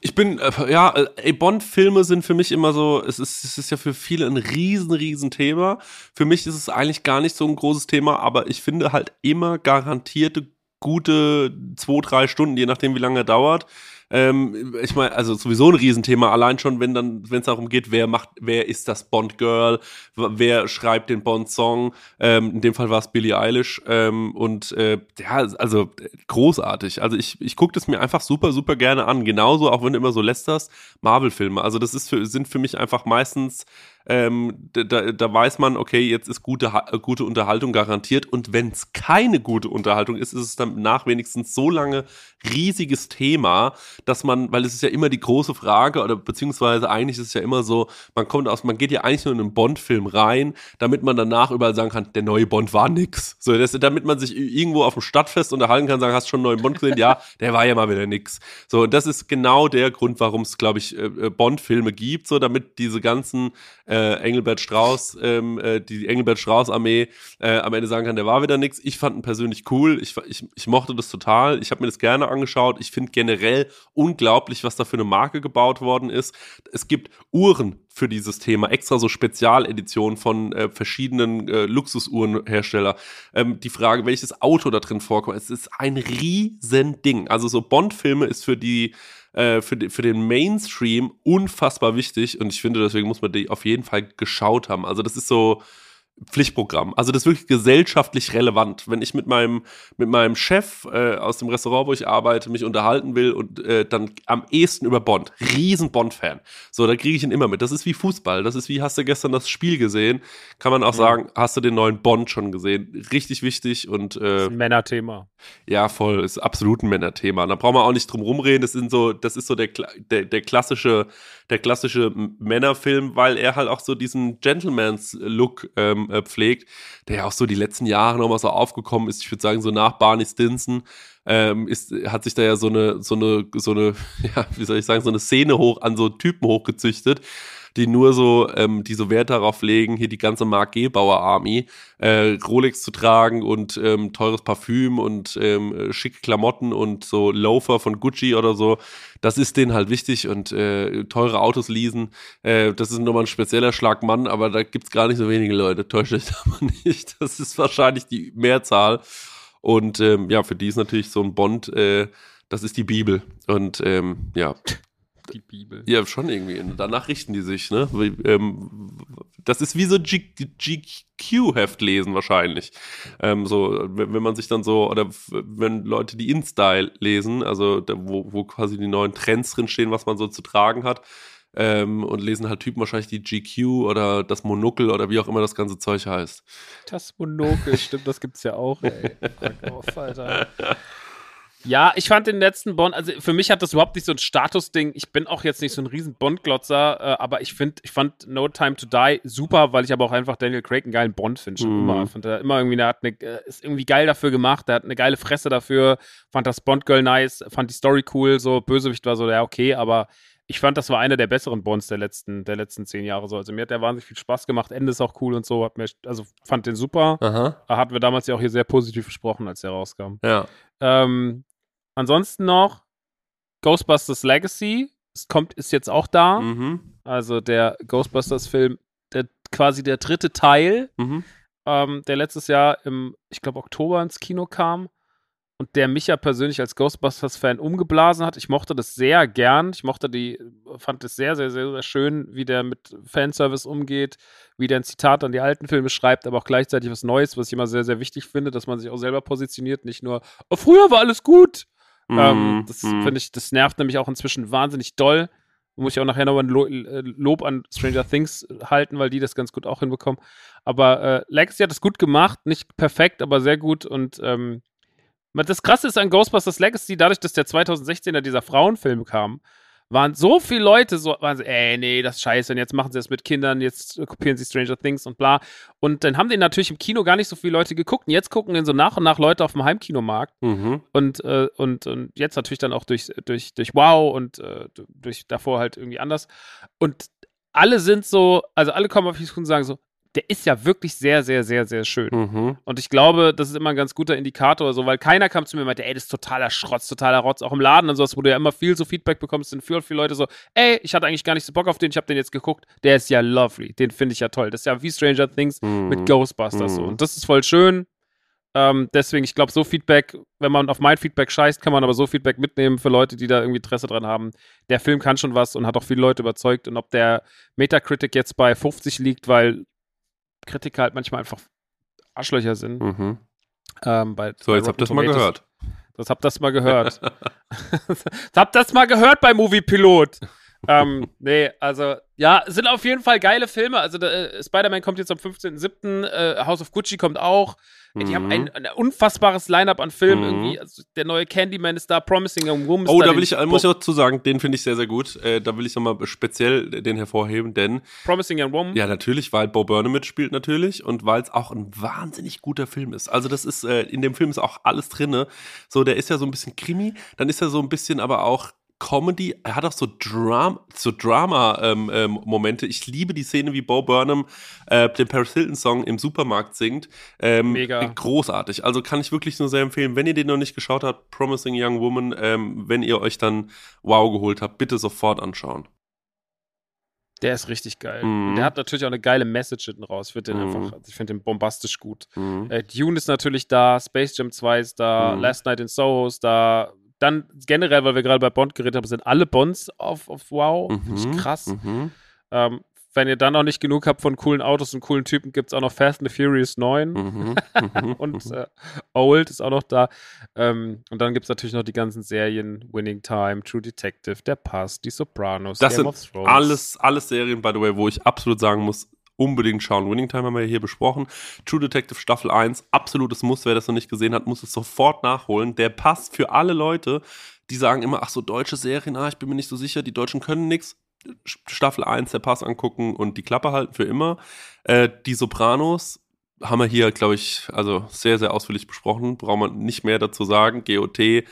Ich bin, äh, ja, äh, Bond-Filme sind für mich immer so, es ist, es ist ja für viele ein riesen, riesen Thema. Für mich ist es eigentlich gar nicht so ein großes Thema, aber ich finde halt immer garantierte gute zwei, drei Stunden, je nachdem, wie lange er dauert. Ähm, ich meine, also sowieso ein Riesenthema, allein schon, wenn dann, wenn es darum geht, wer macht, wer ist das Bond-Girl, wer schreibt den Bond-Song, ähm, in dem Fall war es Billie Eilish ähm, und äh, ja, also großartig. Also ich, ich gucke das mir einfach super, super gerne an. Genauso, auch wenn du immer so lästerst, Marvel-Filme. Also das ist für, sind für mich einfach meistens ähm, da, da, weiß man, okay, jetzt ist gute, äh, gute Unterhaltung garantiert. Und wenn es keine gute Unterhaltung ist, ist es dann nach wenigstens so lange riesiges Thema, dass man, weil es ist ja immer die große Frage, oder beziehungsweise eigentlich ist es ja immer so, man kommt aus, man geht ja eigentlich nur in einen Bond-Film rein, damit man danach überall sagen kann, der neue Bond war nix. So, das, damit man sich irgendwo auf dem Stadtfest unterhalten kann, sagen, hast du schon einen neuen Bond gesehen? Ja, der war ja mal wieder nix. So, das ist genau der Grund, warum es, glaube ich, äh, äh, Bond-Filme gibt, so damit diese ganzen äh, Engelbert Strauß, ähm, äh, die Engelbert Strauß-Armee äh, am Ende sagen kann, der war wieder nix. Ich fand ihn persönlich cool. Ich, ich, ich mochte das total. Ich habe mir das gerne angeschaut. Ich finde generell unglaublich, was da für eine Marke gebaut worden ist. Es gibt Uhren für dieses Thema, extra so Spezialeditionen von äh, verschiedenen äh, Luxusuhrenhersteller. Ähm, die Frage, welches Auto da drin vorkommt, es ist ein riesen Ding. Also so Bond-Filme ist für die äh, für, für den Mainstream unfassbar wichtig und ich finde, deswegen muss man die auf jeden Fall geschaut haben. Also das ist so Pflichtprogramm. Also das ist wirklich gesellschaftlich relevant. Wenn ich mit meinem, mit meinem Chef äh, aus dem Restaurant, wo ich arbeite, mich unterhalten will und äh, dann am ehesten über Bond. Riesen Bond-Fan. So, da kriege ich ihn immer mit. Das ist wie Fußball. Das ist wie, hast du gestern das Spiel gesehen? Kann man auch sagen, hast du den neuen Bond schon gesehen? Richtig wichtig und Das äh, ist ein Männerthema. ja, voll, ist absolut ein Männerthema. Da brauchen wir auch nicht drum rumreden. Das sind so, das ist so der, der, der klassische, der klassische Männerfilm, weil er halt auch so diesen Gentleman's-Look ähm, äh, pflegt, der ja auch so die letzten Jahre nochmal so aufgekommen ist. Ich würde sagen, so nach Barney Stinson ähm, ist, hat sich da ja so eine, so eine, so eine, ja, wie soll ich sagen, so eine Szene hoch an so Typen hochgezüchtet die nur so, ähm, die so Wert darauf legen, hier die ganze Mark Gebauer Army, äh, Rolex zu tragen und ähm, teures Parfüm und ähm, äh, schicke Klamotten und so Loafer von Gucci oder so. Das ist denen halt wichtig und äh, teure Autos leasen. Äh, das ist nochmal ein spezieller Schlag Mann, aber da gibt's gar nicht so wenige Leute. Täuscht euch da mal nicht. Das ist wahrscheinlich die Mehrzahl. Und ähm, ja, für die ist natürlich so ein Bond, äh, das ist die Bibel. Und ähm, ja, Die Bibel. ja, schon irgendwie. Danach richten die sich, ne? Ähm, das ist wie so GQ-Heft lesen wahrscheinlich. Ähm, so, wenn, man sich dann so, oder wenn Leute die InStyle lesen, also wo, wo quasi die neuen Trends drinstehen, was man so zu tragen hat, ähm, und lesen halt Typen wahrscheinlich die GQ oder das Monokel oder wie auch immer das ganze Zeug heißt. Das Monokel, stimmt, das gibt's ja auch, ey. Fuck off, Alter. Ja, ich fand den letzten Bond, also für mich hat das überhaupt nicht so ein Statusding. Ich bin auch jetzt nicht so ein riesen Bond-Glotzer, äh, aber ich finde, ich fand No Time to Die super, weil ich aber auch einfach Daniel Craig einen geilen Bond finde schon Mhm. immer. Ich fand er immer irgendwie, der hat eine, äh, ist irgendwie geil dafür gemacht, der hat eine geile Fresse dafür, fand das Bond-Girl nice, fand die Story cool, so Bösewicht war so, ja, okay, aber ich fand, das war einer der besseren Bonds der letzten, der letzten zehn Jahre so. Also mir hat der wahnsinnig viel Spaß gemacht, Ende ist auch cool und so, hat mir, also fand den super. Aha. Hatten wir damals ja auch hier sehr positiv besprochen, als der rauskam. Ja. Ähm, ansonsten noch Ghostbusters Legacy. Es kommt, ist jetzt auch da. Mhm. Also der Ghostbusters-Film, der, quasi der dritte Teil. Mhm. ähm, der letztes Jahr im, ich glaube, Oktober ins Kino kam und der mich ja persönlich als Ghostbusters-Fan umgeblasen hat. Ich mochte das sehr gern. Ich mochte die, fand es sehr, sehr, sehr, sehr schön, wie der mit Fanservice umgeht, wie der ein Zitat an die alten Filme schreibt, aber auch gleichzeitig was Neues, was ich immer sehr, sehr wichtig finde, dass man sich auch selber positioniert, nicht nur, oh, früher war alles gut. Mm, ähm, das mm. finde ich, das nervt nämlich auch inzwischen wahnsinnig doll. Muss ich auch nachher noch ein äh, Lob an Stranger Things halten, weil die das ganz gut auch hinbekommen. Aber äh, Legacy hat es gut gemacht, nicht perfekt, aber sehr gut und ähm, das Krasse ist an Ghostbusters Legacy, dadurch, dass der 2016er dieser Frauenfilm kam, waren so viele Leute so, waren so, ey, nee, das ist scheiße, und jetzt machen sie das mit Kindern, jetzt kopieren sie Stranger Things und bla. Und dann haben den natürlich im Kino gar nicht so viele Leute geguckt. Und jetzt gucken den so nach und nach Leute auf dem Heimkinomarkt. Mhm. Und, äh, und, und jetzt natürlich dann auch durch, durch, durch Wow und äh, durch davor halt irgendwie anders. Und alle sind so, also alle kommen auf mich und sagen so, der ist ja wirklich sehr, sehr, sehr, sehr schön. Mhm. Und ich glaube, das ist immer ein ganz guter Indikator, so, weil keiner kam zu mir und meinte, ey, das ist totaler Schrotz, totaler Rotz, auch im Laden und sowas, wo du ja immer viel so Feedback bekommst, sind viele, viele Leute so, ey, ich hatte eigentlich gar nicht so Bock auf den, ich habe den jetzt geguckt, der ist ja lovely, den finde ich ja toll. Das ist ja wie Stranger Things mhm. mit Ghostbusters mhm. so. Und das ist voll schön. Ähm, deswegen, ich glaube, so Feedback, wenn man auf mein Feedback scheißt, kann man aber so Feedback mitnehmen für Leute, die da irgendwie Interesse dran haben. Der Film kann schon was und hat auch viele Leute überzeugt. Und ob der Metacritic jetzt bei 50 liegt, weil Kritiker halt manchmal einfach Arschlöcher sind. Mhm. Ähm, bei, so, jetzt habt ihr das mal gehört. Das habt das mal gehört. das habt das mal gehört bei Movie Pilot. Ähm, nee, also ja, sind auf jeden Fall geile Filme. Also äh, Spider-Man kommt jetzt am 15.07. Äh, House of Gucci kommt auch. Mhm. Die haben ein, mhm. ein unfassbares Line-Up an Filmen mhm. irgendwie. Also, der neue Candyman ist da, Promising Young Woman ist Oh, da will ich, muss ich auch zu sagen, den finde ich sehr, sehr gut. Äh, da will ich nochmal speziell den hervorheben, denn Promising Young Woman? Ja, natürlich, weil Bo Burnham mitspielt natürlich und weil es auch ein wahnsinnig guter Film ist. Also das ist, äh, in dem Film ist auch alles drinne. So, der ist ja so ein bisschen Krimi, dann ist er so ein bisschen aber auch Comedy, er hat auch so, Dram so Drama-Momente. Ähm, ähm, ich liebe die Szene, wie Bo Burnham äh, den Paris Hilton-Song im Supermarkt singt. Ähm, Mega. Großartig. Also kann ich wirklich nur sehr empfehlen, wenn ihr den noch nicht geschaut habt, Promising Young Woman, ähm, wenn ihr euch dann Wow geholt habt, bitte sofort anschauen. Der ist richtig geil. Mhm. Der hat natürlich auch eine geile Message hinten raus. Ich finde den mhm. einfach, ich finde den bombastisch gut. Mhm. Äh, Dune ist natürlich da, Space Jam 2 ist da, mhm. Last Night in Soho ist da, dann generell, weil wir gerade bei Bond geredet haben, sind alle Bonds auf, auf Wow. Mhm, krass. Mhm. Ähm, wenn ihr dann noch nicht genug habt von coolen Autos und coolen Typen, gibt es auch noch Fast and the Furious 9. Mhm, mhm und mhm. äh, Old ist auch noch da. Ähm, und dann gibt es natürlich noch die ganzen Serien: Winning Time, True Detective, Der Pass, Die Sopranos, das Game sind of Thrones. Alles, alles Serien, by the way, wo ich absolut sagen muss, unbedingt schauen. Winning Time haben wir hier besprochen. True Detective Staffel 1, absolutes Muss. Wer das noch nicht gesehen hat, muss es sofort nachholen. Der passt für alle Leute, die sagen immer, ach so, deutsche Serien, ah, ich bin mir nicht so sicher, die Deutschen können nichts. Staffel 1, der Pass angucken und die Klappe halten für immer. Äh, die Sopranos haben wir hier, glaube ich, also sehr, sehr ausführlich besprochen. Braucht man nicht mehr dazu sagen. GOT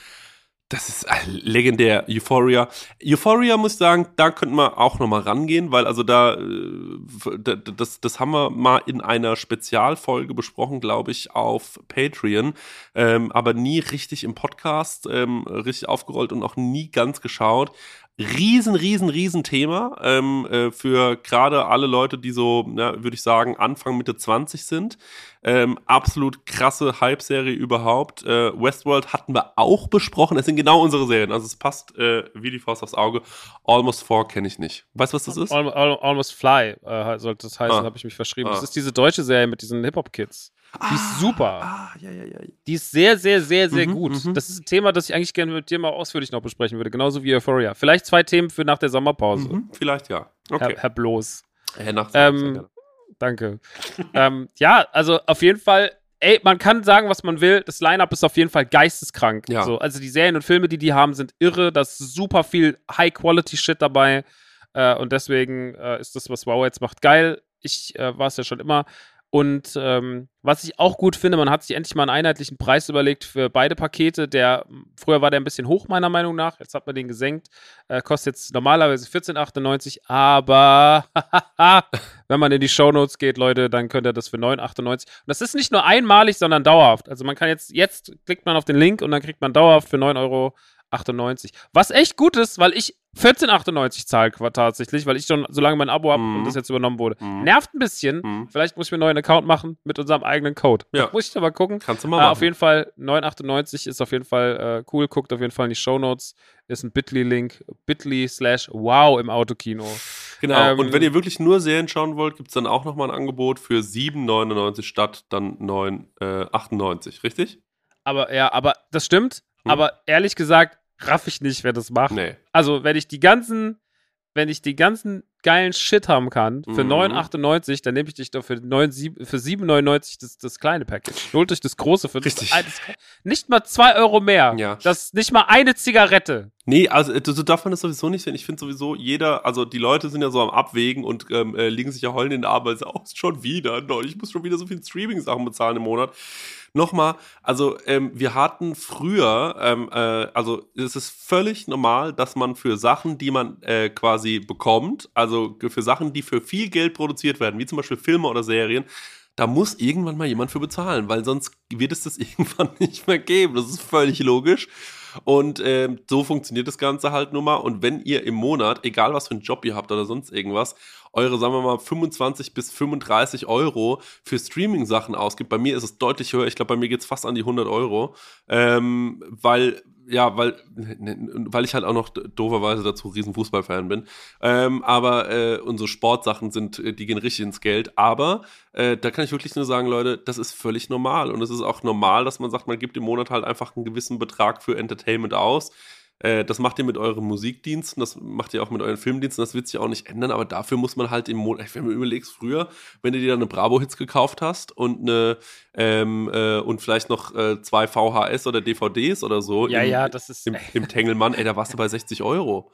das ist legendär. Euphoria. Euphoria muss ich sagen, da könnten wir auch nochmal rangehen, weil also da, äh, das, das haben wir mal in einer Spezialfolge besprochen, glaube ich, auf Patreon, ähm, aber nie richtig im Podcast, ähm, richtig aufgerollt und auch nie ganz geschaut riesen, riesen, riesen Thema ähm, äh, für gerade alle Leute, die so, ja, würde ich sagen, Anfang, Mitte 20 sind. Ähm, absolut krasse Hype-Serie überhaupt. Äh, Westworld hatten wir auch besprochen. Es sind genau unsere Serien. Also es passt äh, wie die Faust aufs Auge. Almost Four kenne ich nicht. Weißt du, was das ist? Al Al Almost Fly äh, sollte das heißen, ah. habe ich mich verschrieben. Ah. Das ist diese deutsche Serie mit diesen Hip-Hop-Kids. Die ist ah, super. Ah, ja, ja, ja. Die ist sehr, sehr, sehr, sehr mhm, gut. Mhm. Das ist ein Thema, das ich eigentlich gerne mit dir mal ausführlich noch besprechen würde, genauso wie Euphoria. Vielleicht zwei Themen für nach der Sommerpause. Mhm, vielleicht ja. Okay. Herr, Herr Bloß. Herr Nacht. Ähm, danke. ähm, ja, also auf jeden Fall ey, man kann sagen, was man will. Das Line-Up ist auf jeden Fall geisteskrank. Ja. So, also die Serien und Filme, die die haben, sind irre. Da ist super viel High-Quality-Shit dabei. Äh, und deswegen äh, ist das, was Wow jetzt macht, geil. Ich äh, war es ja schon immer. Und ähm, was ich auch gut finde, man hat sich endlich mal einen einheitlichen Preis überlegt für beide Pakete. Der früher war der ein bisschen hoch meiner Meinung nach. Jetzt hat man den gesenkt. Äh, kostet jetzt normalerweise 14,98, aber wenn man in die Shownotes geht, Leute, dann könnt ihr das für 9,98. Und das ist nicht nur einmalig, sondern dauerhaft. Also man kann jetzt jetzt klickt man auf den Link und dann kriegt man dauerhaft für 9,98 Euro 9,98. Was echt gut ist, weil ich 14,98 zahle tatsächlich, weil ich schon so lange mein Abo habe Mhm. und das jetzt übernommen wurde. Mhm. Nervt ein bisschen. Mhm. Vielleicht muss ich mir einen neuen Account machen mit unserem eigenen Code. Ja. Muss ich aber gucken. Kannst du mal Äh, machen. auf jeden Fall 9,98 ist auf jeden Fall äh, cool. Guckt auf jeden Fall in die Shownotes. Ist ein Bitly-Link. Bit.ly slash wow im Autokino. Genau, Ähm, und wenn ihr wirklich nur Serien schauen wollt, gibt es dann auch nochmal ein Angebot für 7,99 statt dann 9,98, richtig? Aber ja, aber das stimmt. Hm. Aber ehrlich gesagt, raff ich nicht, wer das macht. Nee. Also, wenn ich die ganzen, wenn ich die ganzen geilen Shit haben kann für Mhm. 9,98, dann nehme ich dich doch für, 9, sieb- für 7,99 das, das kleine Package. Holt euch das große für Richtig. Das, das, nicht mal 2 Euro mehr. Ja. Das ist nicht mal eine Zigarette. Nee, also äh, so darf man das sowieso nicht sehen. Ich finde sowieso, jeder, also die Leute sind ja so am Abwägen und ähm, äh, liegen sich ja heulen in der Arbeit. Oh, ist schon wieder, ich muss schon wieder so viel Streaming-Sachen bezahlen im Monat. Nochmal, also ähm, wir hatten früher, ähm, äh, also es ist völlig normal, dass man für Sachen, die man äh, quasi bekommt, also für Sachen, die für viel Geld produziert werden, wie zum Beispiel Filme oder Serien, da muss irgendwann mal jemand für bezahlen, weil sonst wird es das irgendwann nicht mehr geben. Das ist völlig logisch. Und ähm, so funktioniert das Ganze halt nun mal. Und wenn ihr im Monat, egal was für einen Job ihr habt oder sonst irgendwas, eure, sagen wir mal, 25 bis 35 Euro für Streaming-Sachen ausgibt, bei mir ist es deutlich höher. Ich glaube, bei mir geht es fast an die 100 Euro. Ähm, weil, ja, weil, ne, weil ich halt auch noch dooferweise dazu riesen Fußballfan bin. Ähm, aber äh, unsere Sportsachen sind, äh, die gehen richtig ins Geld. Aber äh, da kann ich wirklich nur sagen, Leute, das ist völlig normal. Und es ist auch normal, dass man sagt, man gibt im Monat halt einfach einen gewissen Betrag für Entertainment aus. Äh, das macht ihr mit euren Musikdiensten, das macht ihr auch mit euren Filmdiensten, das wird sich auch nicht ändern, aber dafür muss man halt im Monat, wenn du überlegst, früher, wenn du dir dann eine Bravo-Hits gekauft hast und eine ähm, äh, und vielleicht noch äh, zwei VHS oder DVDs oder so Ja, im, ja, das ist. im, im Tengelmann, ey, da warst du bei 60 Euro.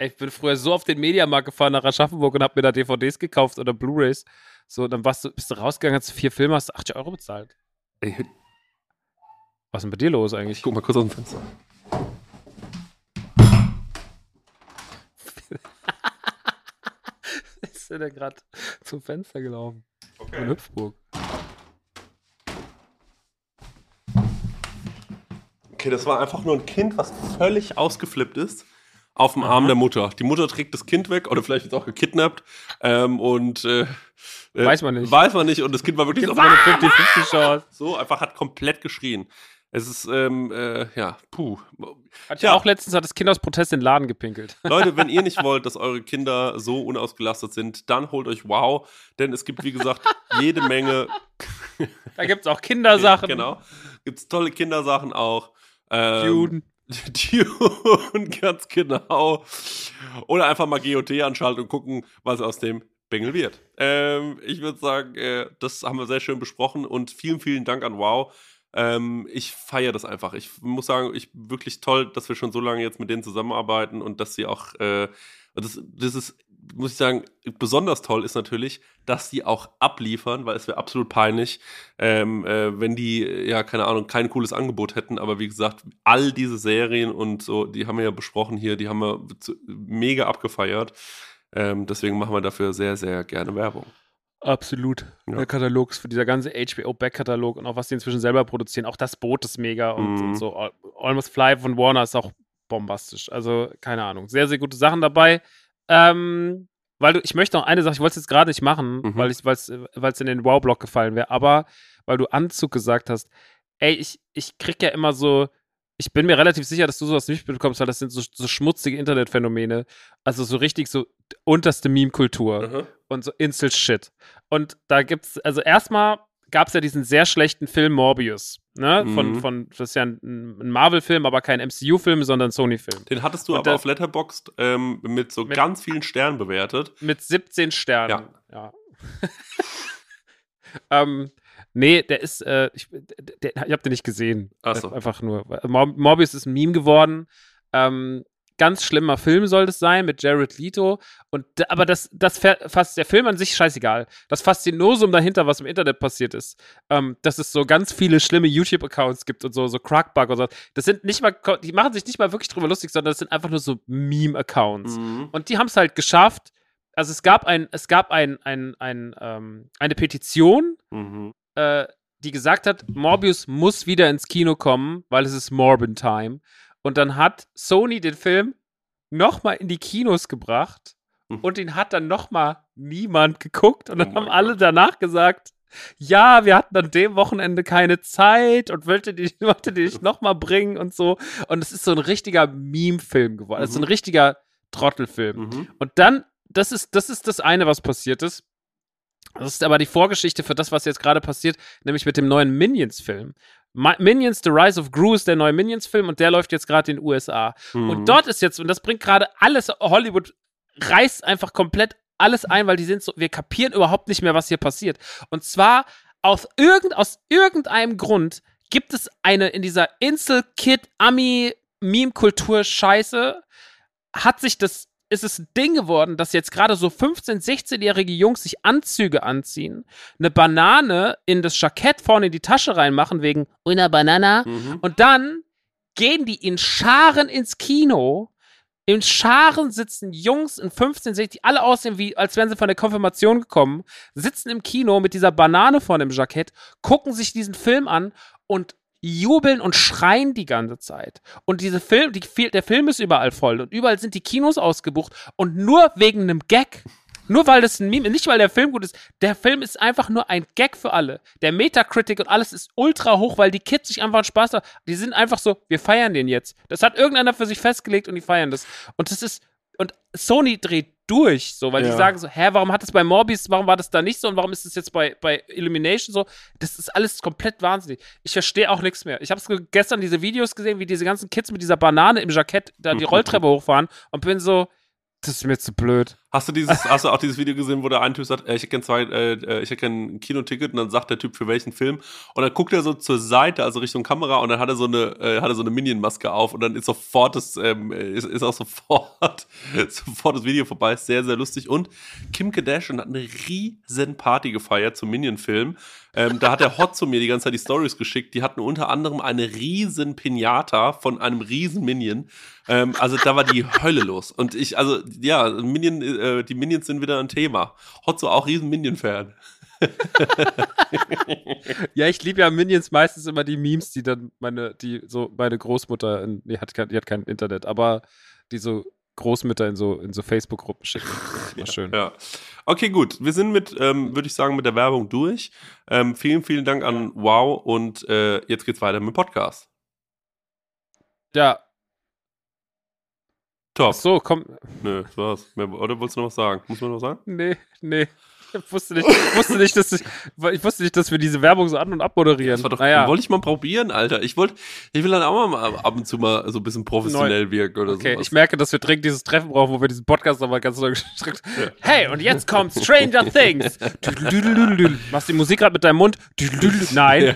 Ich bin früher so auf den Mediamarkt gefahren nach Aschaffenburg und hab mir da DVDs gekauft oder Blu-Rays. So, dann warst du, bist du rausgegangen, hast vier Filme, hast 80 Euro bezahlt. Ey, Was ist denn bei dir los eigentlich? ich guck mal kurz aus dem Fenster. Ist der denn gerade zum Fenster gelaufen? In Okay. Hüpfburg. okay, das war einfach nur ein Kind, was völlig ausgeflippt ist. Auf dem Arm der Mutter. Die Mutter trägt das Kind weg oder vielleicht ist auch gekidnappt. Ähm, und äh, äh, Weiß man nicht. Weiß man nicht. Und das Kind war wirklich auf eine meiner 50-50 Chance. So, einfach hat komplett geschrien. Es ist, ähm, äh, ja, puh. Hat Ja. auch letztens hat das Kind aus Protest in den Laden gepinkelt. Leute, wenn ihr nicht wollt, dass eure Kinder so unausgelastet sind, dann holt euch Wow. Denn es gibt, wie gesagt, jede Menge. Da gibt's auch Kindersachen. Genau. Gibt's tolle Kindersachen auch. Ähm, Dune. Dune, ganz genau. Oder einfach mal GOT anschalten und gucken, was aus dem Bengel wird. Ähm, ich würde sagen, äh, das haben wir sehr schön besprochen und vielen, vielen Dank an Wow. Ähm, ich feiere das einfach. Ich muss sagen, ich wirklich toll, dass wir schon so lange jetzt mit denen zusammenarbeiten und dass sie auch, äh, das, das ist, muss ich sagen, besonders toll ist natürlich, dass sie auch abliefern, weil es wäre absolut peinlich, ähm, äh, wenn die, ja, keine Ahnung, kein cooles Angebot hätten. Aber wie gesagt, all diese Serien und so, die haben wir ja besprochen hier, die haben wir mega abgefeiert. Ähm, deswegen machen wir dafür sehr, sehr gerne Werbung. Absolut. Ja. Der Katalog, ist für dieser ganze HBO-Back-Katalog und auch was die inzwischen selber produzieren. Auch das Boot ist mega und, Mhm. und so. Al- Almost Fly von Warner ist auch bombastisch. Also, keine Ahnung. Sehr, sehr gute Sachen dabei. Ähm, weil du, ich möchte noch eine Sache, ich wollte es jetzt gerade nicht machen, Mhm. weil es in den Wow-Block gefallen wäre, aber weil du Anzug gesagt hast, ey, ich, ich krieg ja immer so, ich bin mir relativ sicher, dass du sowas nicht bekommst, weil das sind so, so schmutzige Internetphänomene. Also so richtig so unterste Meme-Kultur Mhm. Und so Insel-Shit. Und da gibt's, also erstmal gab es ja diesen sehr schlechten Film Morbius, ne? Von, Mhm. von, das ist ja ein, ein Marvel-Film, aber kein MCU-Film, sondern Sony-Film. Den hattest du Und aber der- auf Letterboxd ähm, mit so Mit- ganz vielen Sternen bewertet. Mit 17 Sternen. Ja. ähm, nee, der ist, äh, ich, der, ich hab den nicht gesehen. Ach so. Einfach nur. Mor Morbius ist ein Meme geworden. Ähm, ganz schlimmer Film soll das sein mit Jared Leto. Und aber das, das fasst der Film an sich scheißegal. Das Faszinosum dahinter, was im Internet passiert ist, ähm, dass es so ganz viele schlimme YouTube-Accounts gibt und so, so Crackbug und so. Das sind nicht mal, die machen sich nicht mal wirklich drüber lustig, sondern das sind einfach nur so Meme-Accounts. Mhm. Und die haben es halt geschafft. Also es gab ein, es gab ein, ein, ein, ähm, eine Petition, Mhm. äh, die gesagt hat, Morbius muss wieder ins Kino kommen, weil es ist Morbin Time. Und dann hat Sony den Film nochmal in die Kinos gebracht Hm. und den hat dann nochmal niemand geguckt. Und dann Oh haben alle Gott. danach gesagt, ja, wir hatten an dem Wochenende keine Zeit und wollte die, wollte die nicht nochmal bringen und so. Und es ist so ein richtiger Meme-Film geworden. Es ist so ein Mhm. richtiger Trottelfilm. Mhm. Und dann, das ist, das ist das eine, was passiert ist. Das ist aber die Vorgeschichte für das, was jetzt gerade passiert, nämlich mit dem neuen Minions-Film. Minions, The Rise of Gru ist der neue Minions-Film und der läuft jetzt gerade in den USA. Mhm. Und dort ist jetzt, und das bringt gerade alles, Hollywood reißt einfach komplett alles ein, weil die sind so, wir kapieren überhaupt nicht mehr, was hier passiert. Und zwar aus, irgend, aus irgendeinem Grund gibt es eine in dieser Insel-Kid-Ami-Meme-Kultur-Scheiße, hat sich das, ist es ein Ding geworden, dass jetzt gerade so 15-, 16-jährige Jungs sich Anzüge anziehen, eine Banane in das Jackett vorne in die Tasche reinmachen, wegen una Banana, Mhm. und dann gehen die in Scharen ins Kino. In Scharen sitzen Jungs in 15, 16, die alle aussehen, wie, als wären sie von der Konfirmation gekommen, sitzen im Kino mit dieser Banane vor dem Jackett, gucken sich diesen Film an und jubeln und schreien die ganze Zeit. Und diese Film, die, der Film ist überall voll und überall sind die Kinos ausgebucht und nur wegen einem Gag. Nur weil das ein Meme, nicht weil der Film gut ist. Der Film ist einfach nur ein Gag für alle. Der Metacritic und alles ist ultra hoch, weil die Kids sich einfach Spaß haben. Die sind einfach so, wir feiern den jetzt. Das hat irgendeiner für sich festgelegt und die feiern das. Und das ist, und Sony dreht durch, so, weil die Ja. sagen so, hä, warum hat das bei Morbius, warum war das da nicht so und warum ist das jetzt bei, bei Illumination so? Das ist alles komplett wahnsinnig. Ich verstehe auch nichts mehr. Ich habe gestern diese Videos gesehen, wie diese ganzen Kids mit dieser Banane im Jackett da die Rolltreppe hochfahren und bin so, das ist mir zu blöd. Hast du dieses, hast du auch dieses Video gesehen, wo der ein Typ sagt, äh, ich hätte zwei, äh, äh, ich hätte gern ein Kinoticket und dann sagt der Typ für welchen Film und dann guckt er so zur Seite, also Richtung Kamera und dann hat er so eine, äh, hat er so eine Minion-Maske auf und dann ist sofort das, ähm, ist, ist auch sofort, sofort das Video vorbei, ist sehr, sehr lustig und Kim Kardashian hat eine riesen Party gefeiert zum Minion-Film. Ähm, da hat der Hot zu mir die ganze Zeit die Stories geschickt. Die hatten unter anderem eine riesen Pinata von einem riesen Minion. Ähm, also da war die Hölle los. Und ich, also ja, Minion, äh, die Minions sind wieder ein Thema. Hotzo auch riesen Minion-Fan. Ja, ich liebe ja Minions meistens immer die Memes, die dann meine, die so meine Großmutter, in, die, hat kein, die hat kein Internet, aber die so Großmütter in so, in so Facebook-Gruppen schicken. Immer schön. Ja. Okay, gut. Wir sind mit, ähm, würde ich sagen, mit der Werbung durch. Ähm, vielen, vielen Dank an Wow und äh, jetzt geht's weiter mit dem Podcast. Ja, Top. ach so, komm. Nö, das war's. Oder wolltest du noch was sagen? Muss man noch was sagen? Nee, nee. Ich wusste nicht, ich wusste nicht, dass ich, ich wusste nicht, dass wir diese Werbung so an- und abmoderieren. Das war doch, naja. wollte ich mal probieren, Alter. Ich wollte, ich will dann auch mal ab und zu mal so ein bisschen professionell wirken oder Okay, sowas. ich merke, dass wir dringend dieses Treffen brauchen, wo wir diesen Podcast nochmal ganz neu gestrickt Ja. Hey, und jetzt kommt Stranger Things. Machst die Musik gerade mit deinem Mund? Nein.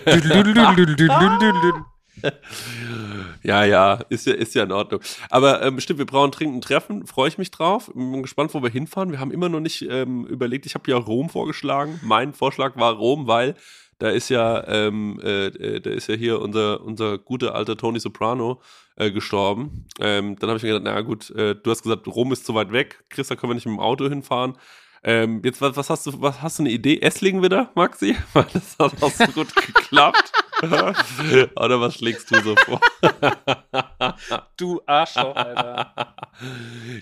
Ja, ja, ist ja, ist ja in Ordnung. Aber ähm, stimmt, wir brauchen dringend ein Treffen, freue ich mich drauf. Bin gespannt, wo wir hinfahren. Wir haben immer noch nicht ähm, überlegt, ich habe ja Rom vorgeschlagen. Mein Vorschlag war Rom, weil da ist ja, ähm, äh, äh, da ist ja hier unser, unser guter alter Tony Soprano äh, gestorben. Ähm, dann habe ich mir gedacht, na gut, äh, du hast gesagt, Rom ist zu weit weg. Chris, da können wir nicht mit dem Auto hinfahren. Ähm, jetzt, was, was hast du, was hast du eine Idee? Esslingen wieder, Maxi? Weil das hat auch so gut geklappt. Oder was schlägst du so vor? Du Arschloch, Alter.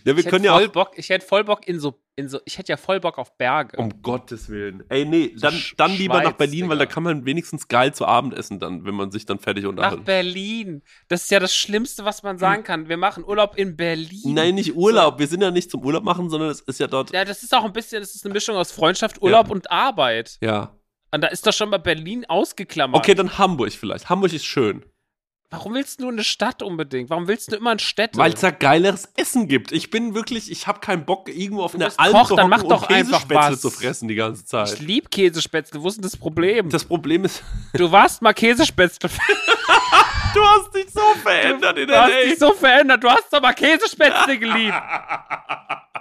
Ja, wir Ich können hätte ja voll auch. Bock, ich hätte voll Bock in so, in so, ich hätte ja voll Bock auf Berge. Um Gottes Willen. Ey, nee, dann, dann lieber nach Schweiz, Berlin, weil da Digga. kann man wenigstens geil zu Abend essen, dann, wenn man sich dann fertig Nach unterhält. Berlin. Das ist ja das Schlimmste, was man sagen kann. Wir machen Urlaub in Berlin. Nein, nicht Urlaub. Wir sind ja nicht zum Urlaub machen, sondern es ist ja dort. Ja, das ist auch ein bisschen, das ist eine Mischung aus Freundschaft, Urlaub und Arbeit. Ja. Und da ist doch schon mal Berlin ausgeklammert. Okay, dann Hamburg vielleicht. Hamburg ist schön. Warum willst du eine Stadt unbedingt? Warum willst du immer in Städte? Weil es da geileres Essen gibt. Ich bin wirklich, ich habe keinen Bock, irgendwo auf einer Alm Koch, zu dann mach doch und einfach Käsespätzle zu fressen die ganze ich Zeit. lieb Käsespätzle. Wo ist denn das Problem? Das Problem ist, du warst mal Käsespätzle. du hast dich so verändert in Du hast dich so verändert. Du hast doch mal Käsespätzle geliebt.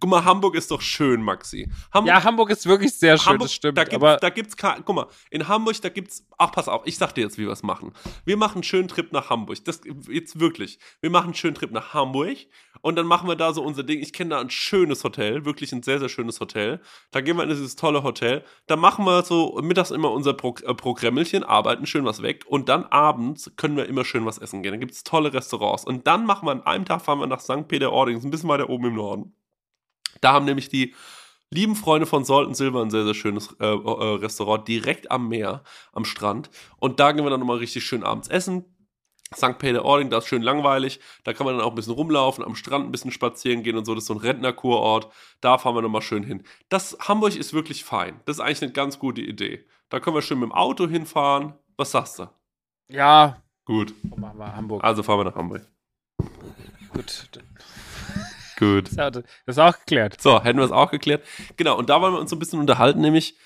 Guck mal, Hamburg ist doch schön, Maxi. Hamburg, ja, Hamburg ist wirklich sehr schön, Hamburg, das stimmt. Da gibt's, aber da gibt's, guck mal, in Hamburg, da gibt's, ach, pass auf, ich sag dir jetzt, wie wir es machen. Wir machen einen schönen Trip nach Hamburg. Das, jetzt wirklich. Wir machen einen schönen Trip nach Hamburg und dann machen wir da so unser Ding. Ich kenne da ein schönes Hotel, wirklich ein sehr, sehr schönes Hotel. Da gehen wir in dieses tolle Hotel. Da machen wir so mittags immer unser Pro äh, Programmelchen, arbeiten schön was weg und dann abends können wir immer schön was essen gehen. Da gibt es tolle Restaurants. Und dann machen wir an einem Tag, fahren wir nach St. Peter-Ording, ein bisschen weiter oben im Norden. Da haben nämlich die lieben Freunde von Salt Silver ein sehr, sehr schönes äh, äh, Restaurant direkt am Meer, am Strand. Und da gehen wir dann nochmal richtig schön abends essen St. Peter-Ording, da ist schön langweilig. Da kann man dann auch ein bisschen rumlaufen, am Strand ein bisschen spazieren gehen und so. Das ist so ein Rentnerkurort. Da fahren wir nochmal schön hin. Das Hamburg ist wirklich fein. Das ist eigentlich eine ganz gute Idee. Da können wir schön mit dem Auto hinfahren. Was sagst du? Ja. Gut. Dann machen wir Hamburg. Also fahren wir nach Hamburg. Gut. Gut. Das ist auch geklärt. So, hätten wir es auch geklärt. Genau, und da wollen wir uns so ein bisschen unterhalten, nämlich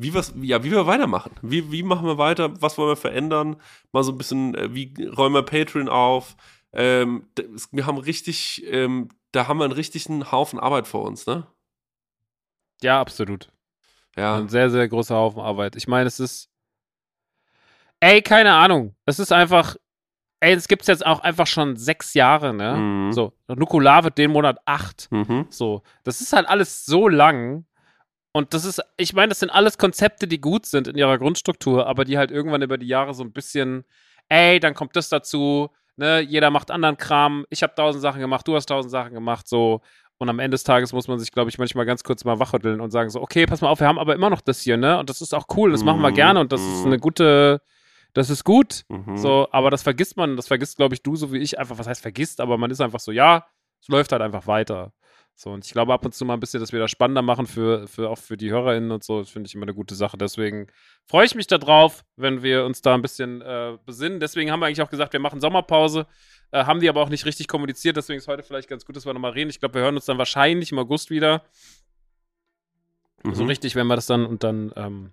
wie, was, ja, wie wir weitermachen. Wie, wie machen wir weiter? Was wollen wir verändern? Mal so ein bisschen, äh, wie räumen wir Patreon auf? Ähm, wir haben richtig, ähm, da haben wir einen richtigen Haufen Arbeit vor uns, ne? Ja, absolut. Ja. Ein sehr, sehr großer Haufen Arbeit. Ich meine, es ist. Ey, keine Ahnung. Es ist einfach. Ey, es gibt es jetzt auch einfach schon sechs Jahre, ne? Mhm. So. Nukular wird den Monat acht. Mhm. So. Das ist halt alles so lang. Und das ist, ich meine, das sind alles Konzepte, die gut sind in ihrer Grundstruktur, aber die halt irgendwann über die Jahre so ein bisschen, ey, dann kommt das dazu, ne, jeder macht anderen Kram, ich habe tausend Sachen gemacht, du hast tausend Sachen gemacht, so. Und am Ende des Tages muss man sich, glaube ich, manchmal ganz kurz mal wachrütteln und sagen so, okay, pass mal auf, wir haben aber immer noch das hier, ne? Und das ist auch cool, das machen wir Mhm. gerne und das ist eine gute, das ist gut. Mhm. So, aber das vergisst man, das vergisst, glaube ich, du so wie ich einfach, was heißt vergisst, aber man ist einfach so, ja, es läuft halt einfach weiter. So, und ich glaube ab und zu mal ein bisschen, dass wir das spannender machen für, für auch für die HörerInnen und so, das finde ich immer eine gute Sache. Deswegen freue ich mich darauf, wenn wir uns da ein bisschen äh, besinnen. Deswegen haben wir eigentlich auch gesagt, wir machen Sommerpause, äh, haben die aber auch nicht richtig kommuniziert, deswegen ist heute vielleicht ganz gut, dass wir nochmal reden. Ich glaube, wir hören uns dann wahrscheinlich im August wieder. Mhm. So richtig, wenn wir das dann und dann, ähm,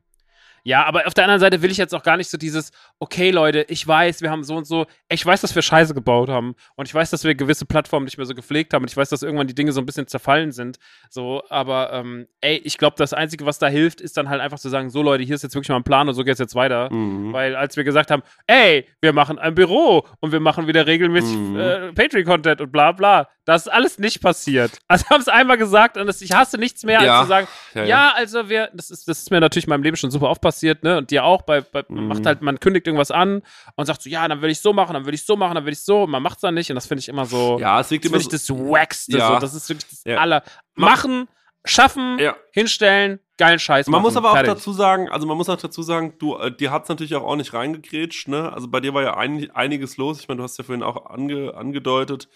ja, aber auf der anderen Seite will ich jetzt auch gar nicht so dieses, okay, Leute, ich weiß, wir haben so und so, ich weiß, dass wir Scheiße gebaut haben und ich weiß, dass wir gewisse Plattformen nicht mehr so gepflegt haben und ich weiß, dass irgendwann die Dinge so ein bisschen zerfallen sind. So, aber ähm, ey, ich glaube, das Einzige, was da hilft, ist dann halt einfach zu sagen, so Leute, hier ist jetzt wirklich mal ein Plan und so geht es jetzt weiter. Mhm. Weil als wir gesagt haben, ey, wir machen ein Büro und wir machen wieder regelmäßig Mhm. äh, Patreon-Content und bla bla, das ist alles nicht passiert. Also haben es einmal gesagt und ich hasse nichts mehr, Ja. als zu sagen, Ja, ja, ja. also wir, das ist, das ist mir natürlich in meinem Leben schon super oft passiert, ne? Und dir auch, bei, bei man Mhm. macht halt, man kündigt irgendwas an und sagt so, ja, dann will ich so machen, dann will ich so machen, dann will ich so, und man macht es dann nicht und das finde ich immer so, Ja, es liegt das immer finde ich so. das Wackste, Ja. so, das ist wirklich das aller. Machen, schaffen, hinstellen, geilen Scheiß Man machen. muss aber auch Fertig. dazu sagen, also man muss auch dazu sagen, du, äh, dir hat es natürlich auch ordentlich reingegrätscht, ne? Also bei dir war ja ein, einiges los. Ich meine, du hast ja vorhin auch ange, angedeutet.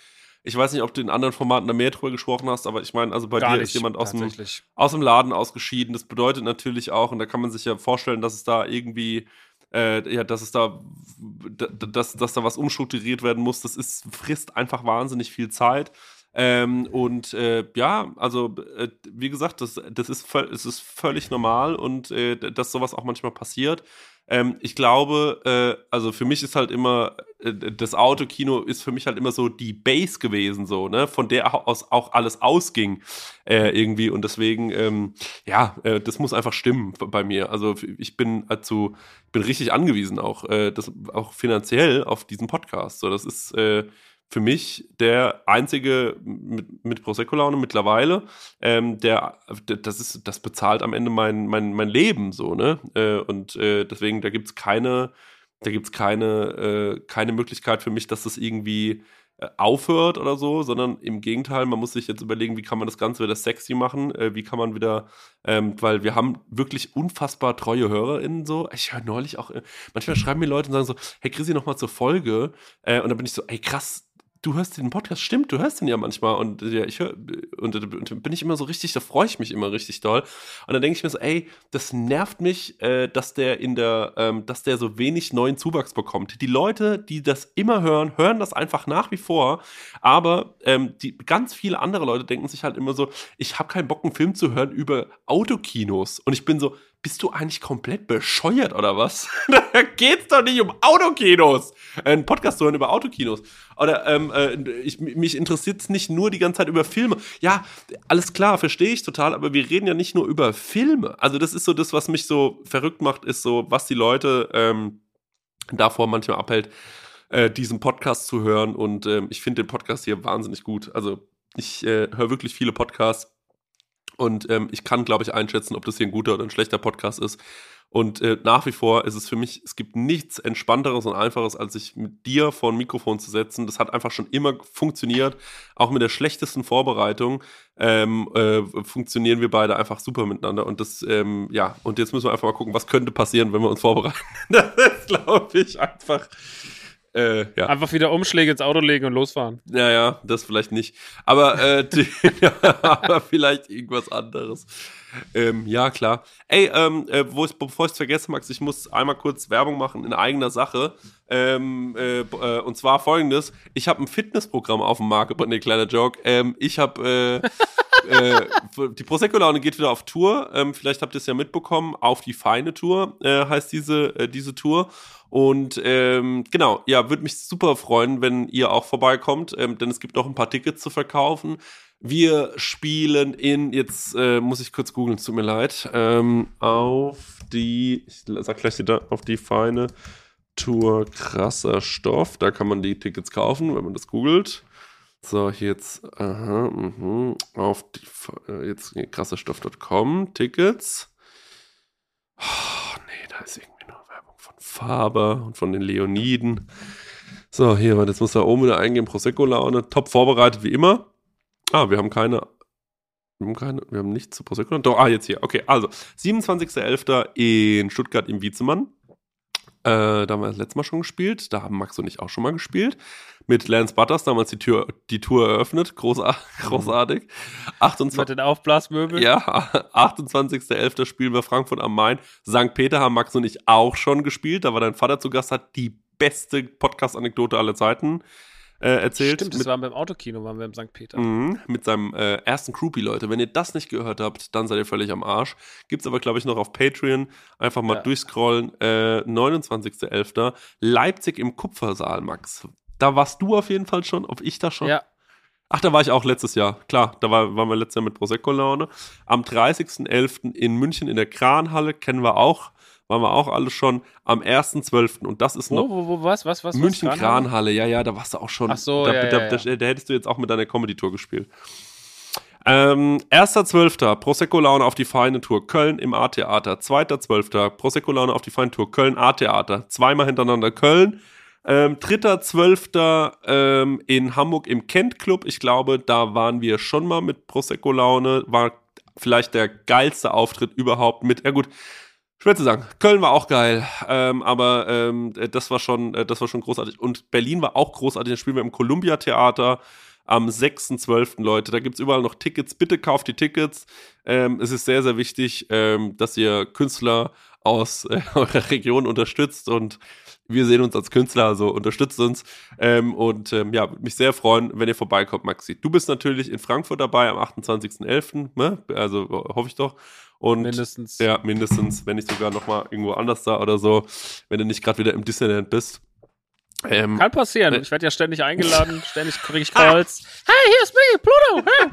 Ich weiß nicht, ob du in anderen Formaten da mehr drüber gesprochen hast, aber ich meine, also bei Gar dir nicht, ist jemand aus dem, aus dem Laden ausgeschieden. Das bedeutet natürlich auch, und da kann man sich ja vorstellen, dass es da irgendwie, äh, ja, dass es da, dass, dass da was umstrukturiert werden muss. Das ist, frisst einfach wahnsinnig viel Zeit. Ähm, und äh, ja, also äh, wie gesagt, das, das ist, es ist völlig normal und äh, dass sowas auch manchmal passiert. Ähm, ich glaube, äh, also für mich ist halt immer, äh, das Autokino ist für mich halt immer so die Base gewesen, so, ne, von der aus auch alles ausging äh, irgendwie und deswegen, ähm, ja, äh, das muss einfach stimmen bei mir. Also ich bin dazu, bin richtig angewiesen auch, äh, das, auch finanziell auf diesen Podcast. So, das ist äh, für mich der einzige mit, mit Prosecco-Laune mittlerweile, ähm, der, das ist, das bezahlt am Ende mein, mein, mein Leben so, ne? Äh, und äh, deswegen, da gibt es keine, da gibt's keine, äh, keine Möglichkeit für mich, dass das irgendwie äh, aufhört oder so, sondern im Gegenteil, man muss sich jetzt überlegen, wie kann man das Ganze wieder sexy machen, äh, wie kann man wieder, ähm, weil wir haben wirklich unfassbar treue HörerInnen so. Ich höre neulich auch, äh, manchmal schreiben mir Leute und sagen so, hey Chrissy, nochmal zur Folge. Äh, und dann bin ich so, ey krass, du hörst den Podcast, stimmt, du hörst den ja manchmal und ja, ich höre und, und bin ich immer so richtig, da freue ich mich immer richtig doll. Und dann denke ich mir so, ey, das nervt mich, äh, dass der in der, ähm, dass der so wenig neuen Zuwachs bekommt. Die Leute, die das immer hören, hören das einfach nach wie vor, aber ähm, die ganz viele andere Leute denken sich halt immer so, ich habe keinen Bock, einen Film zu hören über Autokinos. Und ich bin so, bist du eigentlich komplett bescheuert oder was? da geht's doch nicht um Autokinos. Äh, ein Podcast zu hören über Autokinos. Oder ähm, äh, ich, mich interessiert es nicht nur die ganze Zeit über Filme. Ja, alles klar, verstehe ich total, aber wir reden ja nicht nur über Filme. Also das ist so das, was mich so verrückt macht, ist so, was die Leute ähm, davor manchmal abhält, äh, diesen Podcast zu hören. Und ähm, ich finde den Podcast hier wahnsinnig gut. Also ich äh, höre wirklich viele Podcasts und ähm, ich kann, glaube ich, einschätzen, ob das hier ein guter oder ein schlechter Podcast ist. Und äh, nach wie vor ist es für mich, es gibt nichts Entspannteres und Einfaches, als sich mit dir vor ein Mikrofon zu setzen. Das hat einfach schon immer funktioniert. Auch mit der schlechtesten Vorbereitung ähm, äh, funktionieren wir beide einfach super miteinander. Und das, ähm, ja, und jetzt müssen wir einfach mal gucken, was könnte passieren, wenn wir uns vorbereiten. das ist, glaube ich, einfach äh, ja. Einfach wieder Umschläge ins Auto legen und losfahren. Ja, ja, das vielleicht nicht. Aber, äh, aber vielleicht irgendwas anderes. Ähm, ja, klar. Ey, ähm, äh, ich, bevor ich es vergesse, Max, ich muss einmal kurz Werbung machen in eigener Sache. Ähm, äh, äh, und zwar folgendes: Ich habe ein Fitnessprogramm auf dem Markt, aber ne, kleiner Joke. Ähm, ich habe äh, die Prosecco-Laune geht wieder auf Tour. Ähm, vielleicht habt ihr es ja mitbekommen. Auf die feine Tour äh, heißt diese, äh, diese Tour. Und ähm, genau, ja, würde mich super freuen, wenn ihr auch vorbeikommt, ähm, denn es gibt noch ein paar Tickets zu verkaufen. Wir spielen in, jetzt äh, muss ich kurz googeln, tut mir leid, ähm, auf die, ich sag gleich wieder, auf die feine Tour krasser Stoff. Da kann man die Tickets kaufen, wenn man das googelt. So, jetzt, aha, mh, auf die, äh, jetzt krasserstoff.com, Tickets. Oh, nee, da ist irgendwie Faber und von den Leoniden. So, hier, jetzt muss da oben wieder eingehen. Prosecco-Laune. Top vorbereitet wie immer. Ah, wir haben keine. Wir haben keine. Wir haben nichts zu Prosecco. Doch, ah, jetzt hier. Okay, also 27.11. in Stuttgart im Wiezemann. Äh, da haben wir das letzte Mal schon gespielt. Da haben Max und ich auch schon mal gespielt. Mit Lance Butters damals die, Tür, die Tour eröffnet. Großartig. großartig. 28, Mit den Aufblasmöbeln. Ja, 28.11. spielen wir Frankfurt am Main. St. Peter haben Max und ich auch schon gespielt. Da war dein Vater zu Gast, hat die beste Podcast-Anekdote aller Zeiten äh, erzählt. Stimmt, das waren wir im Autokino, waren wir im St. Peter. Mhm, mit seinem äh, ersten Groupie, Leute. Wenn ihr das nicht gehört habt, dann seid ihr völlig am Arsch. Gibt's aber, glaube ich, noch auf Patreon. Einfach mal ja. durchscrollen. Äh, 29.11. Leipzig im Kupfersaal, Max. Da warst du auf jeden Fall schon, ob ich da schon? Ja. Ach, da war ich auch letztes Jahr. Klar, da war, waren wir letztes Jahr mit Prosecco-Laune. Am 30.11. in München in der Kranhalle kennen wir auch waren wir auch alle schon am 1.12. Und das ist noch. Wo, wo, wo, was, was, was? München Kranhalle, ja, ja, da warst du auch schon. Ach so, da, ja, da, ja, da, da, hättest du jetzt auch mit deiner Comedy-Tour gespielt. Ähm, 1.12. Prosecco-Laune auf die feine Tour Köln im A-Theater. 2.12. Prosecco-Laune auf die feine Tour Köln A-Theater. Zweimal hintereinander Köln. Ähm, 3.12. Ähm, in Hamburg im Kent Club. Ich glaube, da waren wir schon mal mit Prosecco-Laune. War vielleicht der geilste Auftritt überhaupt mit. Ja gut, Schwer zu sagen. Köln war auch geil, ähm, aber ähm, das war schon, äh, das war schon großartig. Und Berlin war auch großartig. Da spielen wir im Columbia Theater am 6.12. Leute. Da gibt es überall noch Tickets. Bitte kauft die Tickets. Ähm, es ist sehr, sehr wichtig, ähm, dass ihr Künstler aus äh, eurer Region unterstützt und wir sehen uns als Künstler, also unterstützt uns. Ähm, und ähm, ja, mich sehr freuen, wenn ihr vorbeikommt, Maxi. Du bist natürlich in Frankfurt dabei am 28.11., ne? also hoffe ich doch. Und mindestens. Ja, mindestens, wenn nicht sogar noch mal irgendwo anders da oder so, wenn du nicht gerade wieder im Disneyland bist. Ähm, Kann passieren. Äh, ich werde ja ständig eingeladen, ständig kriege ich Calls. hey, hier ist Mickey, Pluto. Hey,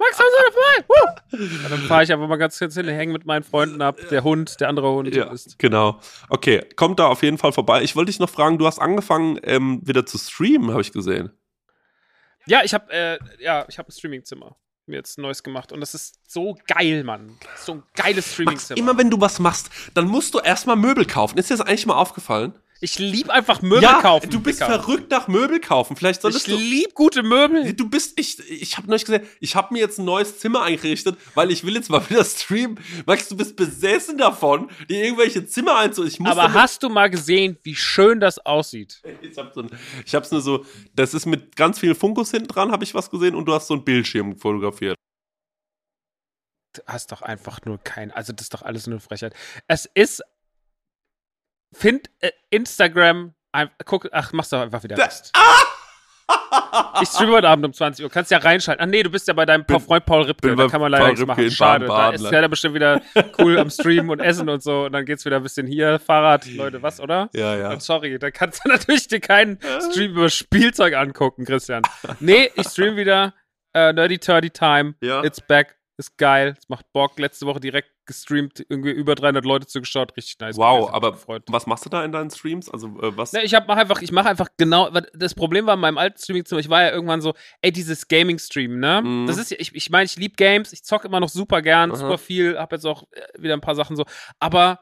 Max, haben Sie dabei? Ja, dann fahre ich einfach mal ganz kurz hin, hänge mit meinen Freunden ab. Der Hund, der andere Hund ja, ist. Genau. Okay, kommt da auf jeden Fall vorbei. Ich wollte dich noch fragen, du hast angefangen ähm, wieder zu streamen, habe ich gesehen. Ja, ich habe äh, ja, ich habe ein Streamingzimmer jetzt neues gemacht. Und das ist so geil, Mann. So ein geiles Streaming-Zimmer. Immer wenn du was machst, dann musst du erstmal Möbel kaufen. Ist dir das eigentlich mal aufgefallen? Ich lieb einfach Möbel ja, kaufen. Du bist Dicker. verrückt nach Möbel kaufen. Vielleicht solltest ich du. Ich lieb gute Möbel. Du bist, ich, ich habe neulich gesehen, ich habe mir jetzt ein neues Zimmer eingerichtet, weil ich will jetzt mal wieder streamen. Max, du bist besessen davon, dir irgendwelche Zimmer einzurichten. Aber hast du mal gesehen, wie schön das aussieht? Ich habe so ich hab's nur so, das ist mit ganz vielen Funkus hinten dran, habe ich was gesehen und du hast so einen Bildschirm fotografiert Du hast doch einfach nur kein, also das ist doch alles nur Frechheit. Es ist find äh, Instagram, guck, ach, mach's doch einfach wieder. Da, ah! ich streame heute Abend um 20 Uhr. Kannst ja reinschalten. Ach nee, du bist ja bei deinem Bin- Freund Paul Ripke. Da kann man leider Paul nichts Ripke machen. Schade. Da ist er bestimmt wieder cool am Streamen und Essen und so. Und dann geht's wieder ein bisschen hier. Fahrrad, Leute, was, oder? Ja, ja. Und sorry, da kannst du natürlich dir keinen Stream über Spielzeug angucken, Christian. Nee, ich stream wieder äh, Nerdy Turdy Time. Ja. It's back. Ist geil. Es macht Bock. Letzte Woche direkt gestreamt. Irgendwie über 300 Leute zugeschaut. Richtig nice. Wow, aber gefreut. was machst du da in deinen Streams? Also, äh, was? Ne, ich hab, mach einfach, ich mache einfach genau, das Problem war in meinem alten Streaming-Zimmer, ich war ja irgendwann so, ey, dieses Gaming-Stream, ne? Mhm. Das ist ja, ich ich meine, ich liebe Games, ich zocke immer noch super gern, Aha. super viel, hab jetzt auch äh, wieder ein paar Sachen so, aber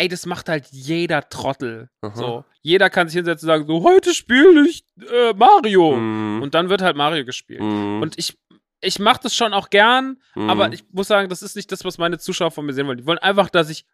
ey, das macht halt jeder Trottel. Aha. So, jeder kann sich hinsetzen und sagen, so, heute spiele ich äh, Mario. Mhm. Und dann wird halt Mario gespielt. Mhm. Und ich, ich mache das schon auch gern, Mhm. aber ich muss sagen, das ist nicht das, was meine Zuschauer von mir sehen wollen. Die wollen einfach, dass ich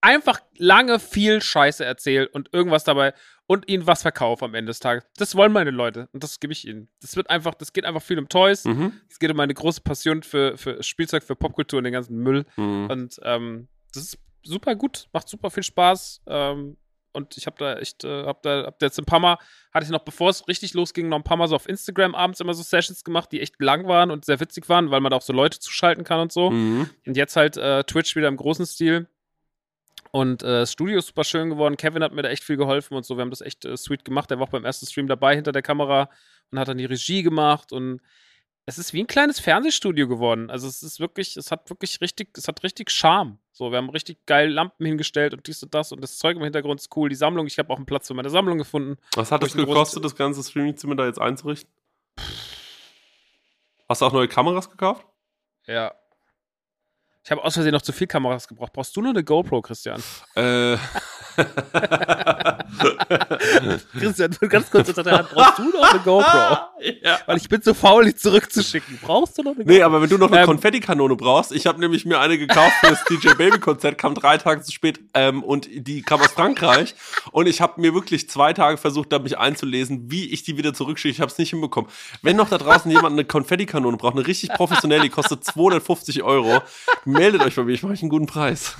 einfach lange viel Scheiße erzähle und irgendwas dabei und ihnen was verkaufe am Ende des Tages. Das wollen meine Leute und das gebe ich ihnen. Das wird einfach, das geht einfach viel um Toys. Mhm. Es geht um meine große Passion für, für Spielzeug, für Popkultur und den ganzen Müll. Mhm. Und ähm, das ist super gut, macht super viel Spaß. Ähm, und ich habe da echt, äh, hab da, hab da jetzt ein paar Mal, hatte ich noch, bevor es richtig losging, noch ein paar Mal so auf Instagram abends immer so Sessions gemacht, die echt lang waren und sehr witzig waren, weil man da auch so Leute zuschalten kann und so. Mhm. Und jetzt halt äh, Twitch wieder im großen Stil. Und äh, das Studio ist super schön geworden. Kevin hat mir da echt viel geholfen und so. Wir haben das echt äh, sweet gemacht. Er war auch beim ersten Stream dabei hinter der Kamera und hat dann die Regie gemacht. Und es ist wie ein kleines Fernsehstudio geworden. Also es ist wirklich, es hat wirklich richtig, es hat richtig Charme. So, wir haben richtig geil Lampen hingestellt und dies und das und das Zeug im Hintergrund ist cool. Die Sammlung, ich habe auch einen Platz für meine Sammlung gefunden. Was hat es gekostet, das ganze Streamingzimmer da jetzt einzurichten? Hast du auch neue Kameras gekauft? Ja. Ich habe aus Versehen noch zu viel Kameras gebraucht. Brauchst du nur eine GoPro, Christian? Äh. Christian, ganz kurz unter der Hand. Brauchst du noch eine GoPro? ja. Weil ich bin zu faul, die zurückzuschicken. Brauchst du noch eine Nee, aber wenn du noch eine Ähm. Konfettikanone brauchst, ich habe nämlich mir eine gekauft für das DJ Baby Konzert, kam drei Tage zu spät ähm, und die kam aus Frankreich und ich habe mir wirklich zwei Tage versucht, da mich einzulesen, wie ich die wieder zurückschicke. Ich habe es nicht hinbekommen. Wenn noch da draußen jemand eine Konfettikanone braucht, eine richtig professionelle, die kostet 250 Euro, meldet euch bei mir, ich mache euch einen guten Preis.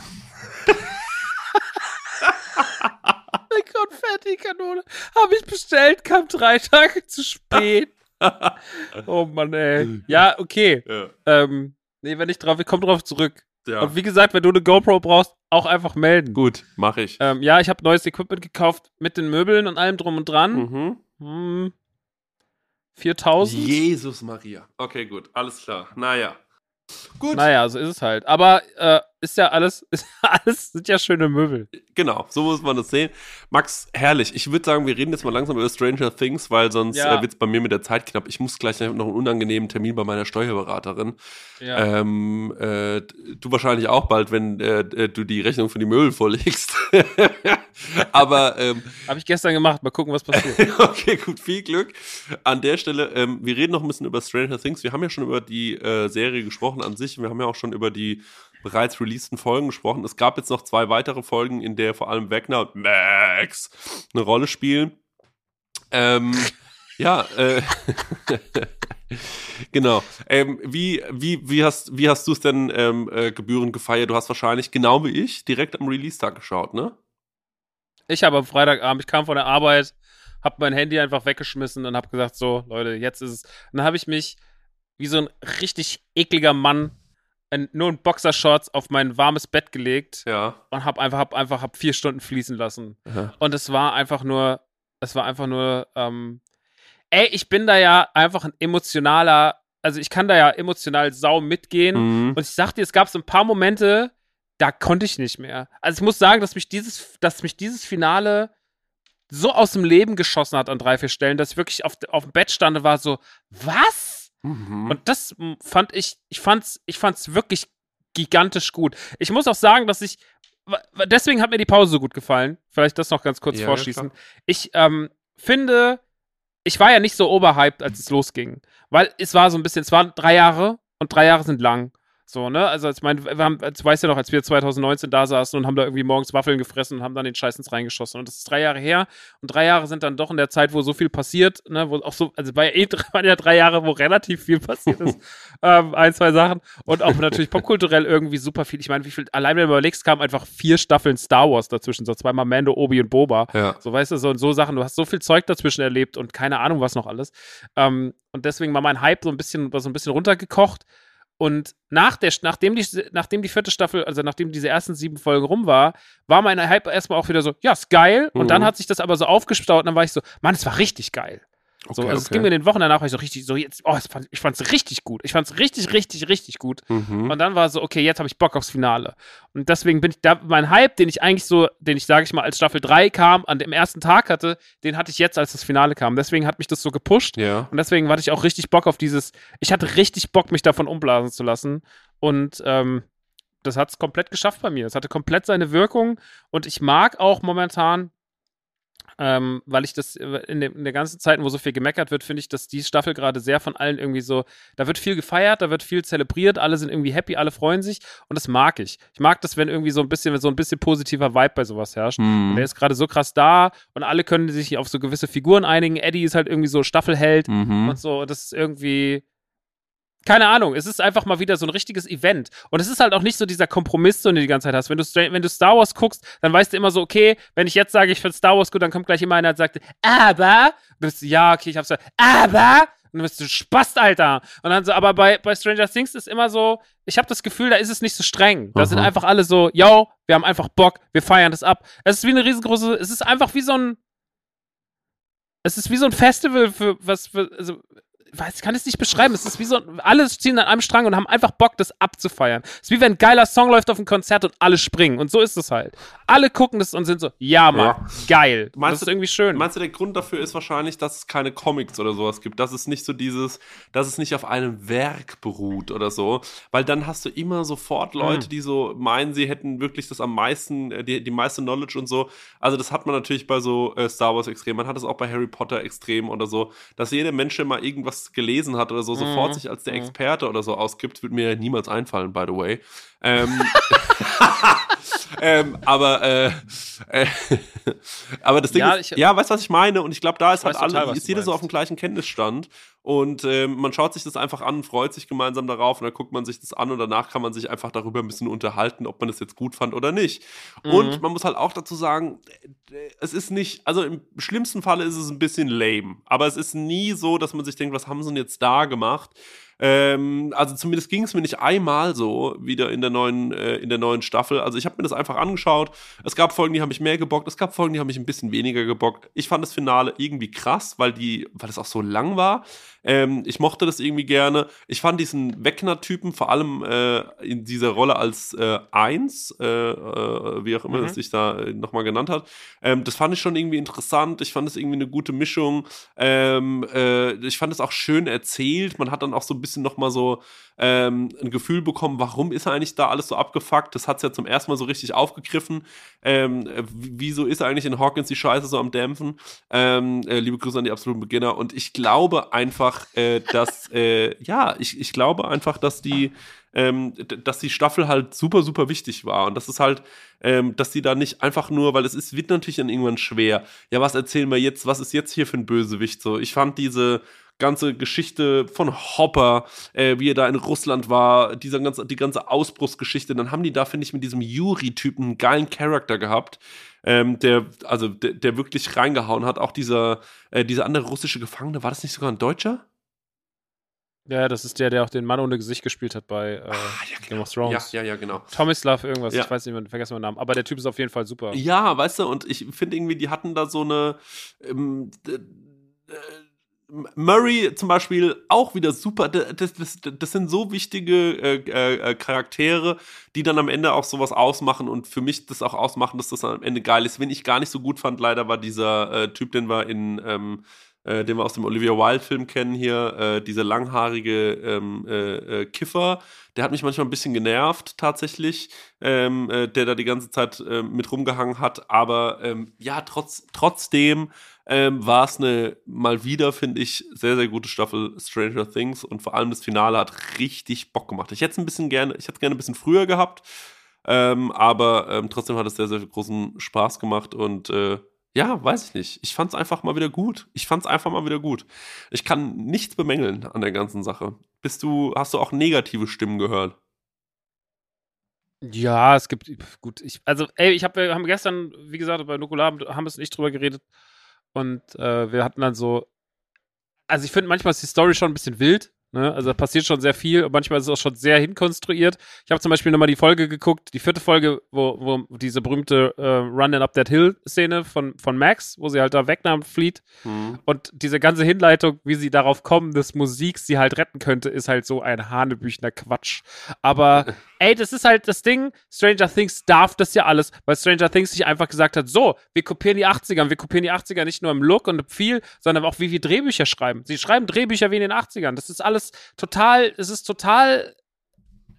Eine Konfettikanone. Habe ich bestellt, kam drei Tage zu spät. oh Mann, ey. Ja, okay. Ja. Ähm, nee, wenn ich drauf, ich komme drauf zurück. ja. Und wie gesagt, wenn du eine GoPro brauchst, auch einfach melden. Gut, mache ich. Ähm, ja, ich habe neues Equipment gekauft mit den Möbeln und allem drum und dran. Mhm. Hm, 4000. Jesus Maria. Okay, gut, alles klar. Naja. Gut. Naja, so ist es halt. Aber äh, ist ja alles, ist alles, sind ja schöne Möbel. Genau, so muss man das sehen. Max, herrlich. Ich würde sagen, wir reden jetzt mal langsam über Stranger Things, weil sonst Ja. äh, wird es bei mir mit der Zeit knapp. Ich muss gleich noch einen unangenehmen Termin bei meiner Steuerberaterin. Ja. Ähm, äh, du wahrscheinlich auch bald, wenn äh, äh, du die Rechnung für die Möbel vorlegst. Aber ähm, Habe ich gestern gemacht. Mal gucken, was passiert. okay, gut, viel Glück. An der Stelle, ähm, wir reden noch ein bisschen über Stranger Things. Wir haben ja schon über die äh, Serie gesprochen an sich. Wir haben ja auch schon über die bereits releaseden Folgen gesprochen. Es gab jetzt noch zwei weitere Folgen, in der vor allem Wagner und Max eine Rolle spielen. Ähm, ja, äh, genau. Ähm, wie, wie, wie hast, wie hast du es denn ähm, äh, gebührend gefeiert? Du hast wahrscheinlich, genau wie ich, direkt am Release-Tag geschaut, ne? Ich habe am Freitagabend, ich kam von der Arbeit, habe mein Handy einfach weggeschmissen und habe gesagt, so, Leute, jetzt ist es. Und dann habe ich mich wie so ein richtig ekliger Mann in, nur in Boxershorts auf mein warmes Bett gelegt Ja. und habe einfach, hab einfach hab vier Stunden fließen lassen. Aha. Und es war einfach nur, es war einfach nur, ähm, ey, ich bin da ja einfach ein emotionaler, also ich kann da ja emotional sau mitgehen. Mhm. Und ich sag dir, es gab so ein paar Momente, da konnte ich nicht mehr. Also ich muss sagen, dass mich dieses, dass mich dieses Finale so aus dem Leben geschossen hat an drei, vier Stellen, dass ich wirklich auf, auf dem Bett stand und war so, was? Mhm. Und das fand ich, ich fand's, ich fand's wirklich gigantisch gut. Ich muss auch sagen, dass ich, deswegen hat mir die Pause so gut gefallen. Vielleicht das noch ganz kurz Ja, ja, vorschießen. ich ähm, finde, ich war ja nicht so oberhyped, als es losging. Weil es war so ein bisschen, es waren drei Jahre und drei Jahre sind lang. So, ne? Also, ich meine, wir haben, du weißt ja noch, als wir 2019 da saßen und haben da irgendwie morgens Waffeln gefressen und haben dann den Scheiß ins reingeschossen. Und das ist drei Jahre her. Und drei Jahre sind dann doch in der Zeit, wo so viel passiert, ne? Wo auch so, also bei eh waren ja drei Jahre, wo relativ viel passiert ist. ähm, ein, zwei Sachen. Und auch natürlich popkulturell irgendwie super viel. Ich meine, wie viel, allein wenn du überlegst, kamen einfach vier Staffeln Star Wars dazwischen. So zweimal Mando, Obi und Boba. Ja. So, weißt du, so, so Sachen. Du hast so viel Zeug dazwischen erlebt und keine Ahnung, was noch alles. Ähm, und deswegen war mein Hype so ein bisschen, so ein bisschen runtergekocht. Und nach der, nachdem, die, nachdem die vierte Staffel, also nachdem diese ersten sieben Folgen rum war, war mein Hype erstmal auch wieder so, ja, ist geil. Und Mhm. dann hat sich das aber so aufgestaut und dann war ich so, Mann, es war richtig geil. So, Okay, also es okay. ging mir in den Wochen danach, ich so richtig, so jetzt, oh, es fand, ich fand's richtig gut. Ich fand's richtig, richtig, richtig gut. Mhm. Und dann war so, okay, jetzt habe ich Bock aufs Finale. Und deswegen bin ich da, mein Hype, den ich eigentlich so, den ich, sage ich mal, als Staffel 3 kam, an dem ersten Tag hatte, den hatte ich jetzt, als das Finale kam. Deswegen hat mich das so gepusht. Ja. Und deswegen hatte ich auch richtig Bock auf dieses, ich hatte richtig Bock, mich davon umblasen zu lassen. Und ähm, das hat es komplett geschafft bei mir. Es hatte komplett seine Wirkung. Und ich mag auch momentan, ähm, weil ich das in, dem, in der ganzen Zeit, wo so viel gemeckert wird, finde ich, dass die Staffel gerade sehr von allen irgendwie so, da wird viel gefeiert, da wird viel zelebriert, alle sind irgendwie happy, alle freuen sich und das mag ich. Ich mag das, wenn irgendwie so ein bisschen, so ein bisschen positiver Vibe bei sowas herrscht. Und Mhm. der ist gerade so krass da und alle können sich auf so gewisse Figuren einigen. Eddie ist halt irgendwie so Staffelheld Mhm. und so. Das ist irgendwie. Keine Ahnung, es ist einfach mal wieder so ein richtiges Event. Und es ist halt auch nicht so dieser Kompromiss, den du die ganze Zeit hast. Wenn du, wenn du Star Wars guckst, dann weißt du immer so, okay, wenn ich jetzt sage, ich finde Star Wars gut, dann kommt gleich immer einer und sagt, aber, und du bist ja, okay, ich hab's, aber, und dann bist du Spast, Alter. Und dann so, aber bei, bei Stranger Things ist immer so, ich habe das Gefühl, da ist es nicht so streng. Da sind Mhm. einfach alle so, yo, wir haben einfach Bock, wir feiern das ab. Es ist wie eine riesengroße, es ist einfach wie so ein, es ist wie so ein Festival für was, für, also, weiß, ich kann es nicht beschreiben. Es ist wie so, alle ziehen an einem Strang und haben einfach Bock, das abzufeiern. Es ist wie wenn ein geiler Song läuft auf einem Konzert und alle springen. Und so ist es halt. Alle gucken das und sind so, ja, Mann, Ja. geil. Meinst das ist du- irgendwie schön. Meinst du, der Grund dafür ist wahrscheinlich, dass es keine Comics oder sowas gibt? Dass es nicht so dieses, dass es nicht auf einem Werk beruht oder so? Weil dann hast du immer sofort Leute, Mhm. die so meinen, sie hätten wirklich das am meisten, äh, die, die meiste Knowledge und so. Also das hat man natürlich bei so äh, Star Wars extrem. Man hat es auch bei Harry Potter extrem oder so. Dass jeder Mensch, der mal gelesen hat oder so, sofort Mhm. sich als der Mhm. Experte oder so ausgibt, wird mir niemals einfallen, by the way. Ähm, ähm, aber äh, äh, aber das Ding Ja, ist, ich- ja, weißt du, was ich meine? Und ich glaube, da ist halt total, alle, was ist jeder so auf dem gleichen Kenntnisstand und ähm, man schaut sich das einfach an, freut sich gemeinsam darauf und dann guckt man sich das an und danach kann man sich einfach darüber ein bisschen unterhalten, ob man es jetzt gut fand oder nicht. Und Mhm. man muss halt auch dazu sagen, äh, es ist nicht, also im schlimmsten Falle ist es ein bisschen lame, aber es ist nie so, dass man sich denkt, was haben sie denn jetzt da gemacht? Ähm, also zumindest ging es mir nicht einmal so wieder in der neuen äh, in der neuen Staffel. Also ich habe mir das einfach angeschaut. Es gab Folgen, die haben mich mehr gebockt. Es gab Folgen, die haben mich ein bisschen weniger gebockt. Ich fand das Finale irgendwie krass, weil die, weil es auch so lang war. Ähm, ich mochte das irgendwie gerne. Ich fand diesen Wegner-Typen vor allem äh, in dieser Rolle als äh, Eins, äh, äh, wie auch immer Mhm. es sich da äh, nochmal genannt hat. Ähm, das fand ich schon irgendwie interessant. Ich fand es irgendwie eine gute Mischung. Ähm, äh, ich fand es auch schön erzählt. Man hat dann auch so ein bisschen nochmal so ähm, ein Gefühl bekommen, warum ist eigentlich da alles so abgefuckt? Das hat es ja zum ersten Mal so richtig aufgegriffen. Ähm, äh, wieso ist eigentlich in Hawkins die Scheiße so am Dämpfen? Ähm, äh, liebe Grüße an die absoluten Beginner. Und ich glaube einfach, äh, dass, äh, ja, ich, ich glaube einfach, dass die, ähm, dass die Staffel halt super, super wichtig war. Und das ist halt, ähm, dass die da nicht einfach nur, weil es ist, wird natürlich dann irgendwann schwer. Ja, was erzählen wir jetzt? Was ist jetzt hier für ein Bösewicht? So, ich fand diese ganze Geschichte von Hopper, äh, wie er da in Russland war, dieser ganze, die ganze Ausbruchsgeschichte, dann haben die da, finde ich, mit diesem Yuri-Typen einen geilen Charakter gehabt, ähm, der, also, der, der wirklich reingehauen hat. Auch dieser, äh, dieser andere russische Gefangene, war das nicht sogar ein Deutscher? ja, das ist der, der auch den Mann ohne Gesicht gespielt hat bei äh, Game of Thrones. Ja, ja, ja, genau. Tomislav irgendwas, Ja. ich weiß nicht mehr, vergessen meinen Namen. Aber der Typ ist auf jeden Fall super. Ja, weißt du, und ich finde irgendwie, die hatten da so eine. Ähm, äh, Murray zum Beispiel auch wieder super. Das, das, das sind so wichtige äh, äh, Charaktere, die dann am Ende auch sowas ausmachen und für mich das auch ausmachen, dass das am Ende geil ist. Wen ich gar nicht so gut fand, leider war dieser äh, Typ, den wir in ähm, äh, den wir aus dem Olivia Wilde-Film kennen hier, äh, dieser langhaarige ähm, äh, äh, Kiffer, der hat mich manchmal ein bisschen genervt, tatsächlich, ähm, äh, der da die ganze Zeit äh, mit rumgehangen hat. Aber ähm, ja, trotz, trotzdem ähm, war es eine mal wieder, finde ich, sehr, sehr gute Staffel Stranger Things und vor allem das Finale hat richtig Bock gemacht. Ich hätte es ein bisschen gerne, ich hätte gerne ein bisschen früher gehabt, ähm, aber ähm, trotzdem hat es sehr, sehr großen Spaß gemacht und äh, ja, weiß ich nicht. Ich fand es einfach mal wieder gut. Ich fand es einfach mal wieder gut. Ich kann nichts bemängeln an der ganzen Sache. Bist du, hast du auch negative Stimmen gehört? Ja, es gibt, gut, ich, also, ey, ich hab, wir haben gestern, wie gesagt, bei Nukular haben es nicht drüber geredet und äh, wir hatten dann so, also ich finde manchmal ist die Story schon ein bisschen wild, Ne? Also da passiert schon sehr viel und manchmal ist es auch schon sehr hinkonstruiert. Ich habe zum Beispiel nochmal die Folge geguckt, die vierte Folge, wo, wo diese berühmte äh, Running Up That Hill-Szene von, von Max, wo sie halt da wegnahm, flieht. Mhm. Und diese ganze Hinleitung, wie sie darauf kommen, dass Musik sie halt retten könnte, ist halt so ein Hanebüchner Quatsch. Aber ey, das ist halt das Ding, Stranger Things darf das ja alles, weil Stranger Things sich einfach gesagt hat, so, wir kopieren die 80er und wir kopieren die 80er nicht nur im Look und im Feel, sondern auch wie wir Drehbücher schreiben. Sie schreiben Drehbücher wie in den 80ern. Das ist alles total, es ist total,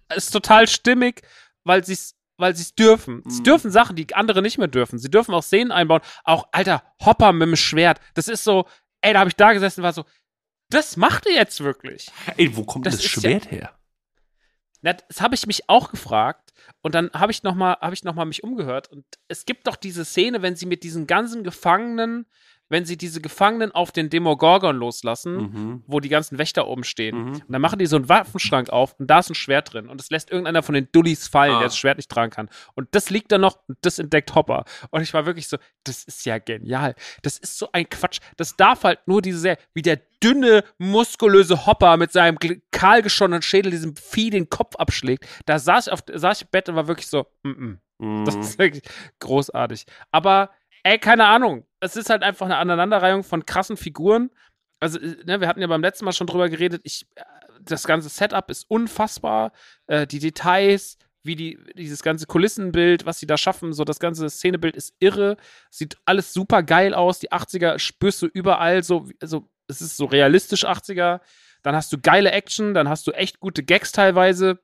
es ist total stimmig, weil sie es weil sie es dürfen. Sie dürfen Sachen, die andere nicht mehr dürfen. Sie dürfen auch Szenen einbauen. Auch, alter, Hopper mit dem Schwert. Das ist so, ey, da habe ich da gesessen und war so, das macht ihr jetzt wirklich. Ey, wo kommt das, das Schwert ja, her? Das habe ich mich auch gefragt. Und dann habe ich nochmal hab noch mich umgehört. Und es gibt doch diese Szene, wenn sie mit diesen ganzen Gefangenen wenn sie diese Gefangenen auf den Demogorgon loslassen, mhm. wo die ganzen Wächter oben stehen. Mhm. Und dann machen die so einen Waffenschrank auf und da ist ein Schwert drin. Und es lässt irgendeiner von den Dullis fallen, ah. der das Schwert nicht tragen kann. Und das liegt da noch und das entdeckt Hopper. Und ich war wirklich so, das ist ja genial. Das ist so ein Quatsch. Das darf halt nur diese Serie, wie der dünne, muskulöse Hopper mit seinem kahlgeschonnenen Schädel diesem Vieh den Kopf abschlägt. Da saß ich, auf, saß ich im Bett und war wirklich so, mm -mm. Mhm. Das ist wirklich großartig. Aber Ey, keine Ahnung. Es ist halt einfach eine Aneinanderreihung von krassen Figuren. Also, äh, ne, wir hatten ja beim letzten Mal schon drüber geredet. Ich, äh, das ganze Setup ist unfassbar. Äh, die Details, wie die, dieses ganze Kulissenbild, was sie da schaffen, so das ganze Szenebild ist irre. Sieht alles super geil aus. Die 80er spürst du überall so, also es ist so realistisch 80er. Dann hast du geile Action, dann hast du echt gute Gags teilweise.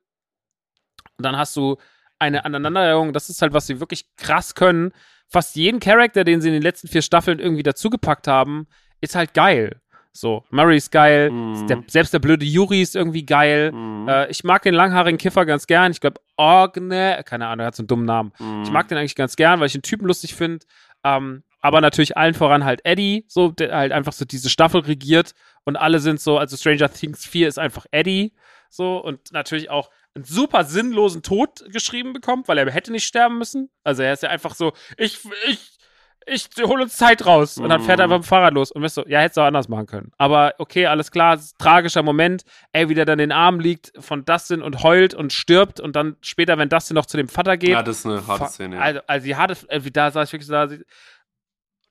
Und dann hast du eine Aneinanderreihung, das ist halt, was sie wirklich krass können fast jeden Charakter, den sie in den letzten vier Staffeln irgendwie dazugepackt haben, ist halt geil. So, Murray ist geil, mm. der, selbst der blöde Yuri ist irgendwie geil. Mm. Äh, ich mag den langhaarigen Kiffer ganz gern. Ich glaube, Orgne, keine Ahnung, er hat so einen dummen Namen. Mm. Ich mag den eigentlich ganz gern, weil ich den Typen lustig finde. Ähm, aber natürlich allen voran halt Eddie, so, der halt einfach so diese Staffel regiert und alle sind so, also Stranger Things 4 ist einfach Eddie, so, und natürlich auch einen super sinnlosen Tod geschrieben bekommt, weil er hätte nicht sterben müssen. Also er ist ja einfach so, ich, ich, ich hole uns Zeit raus. Und dann fährt er einfach mit dem Fahrrad los und wirst so, ja, hättest du auch anders machen können. Aber okay, alles klar, tragischer Moment. Ey, wie der dann in den Arm liegt von Dustin und heult und stirbt und dann später, wenn Dustin noch zu dem Vater geht. Ja, das ist eine harte Szene. Also, also die harte, äh, wie da saß ich wirklich so, da,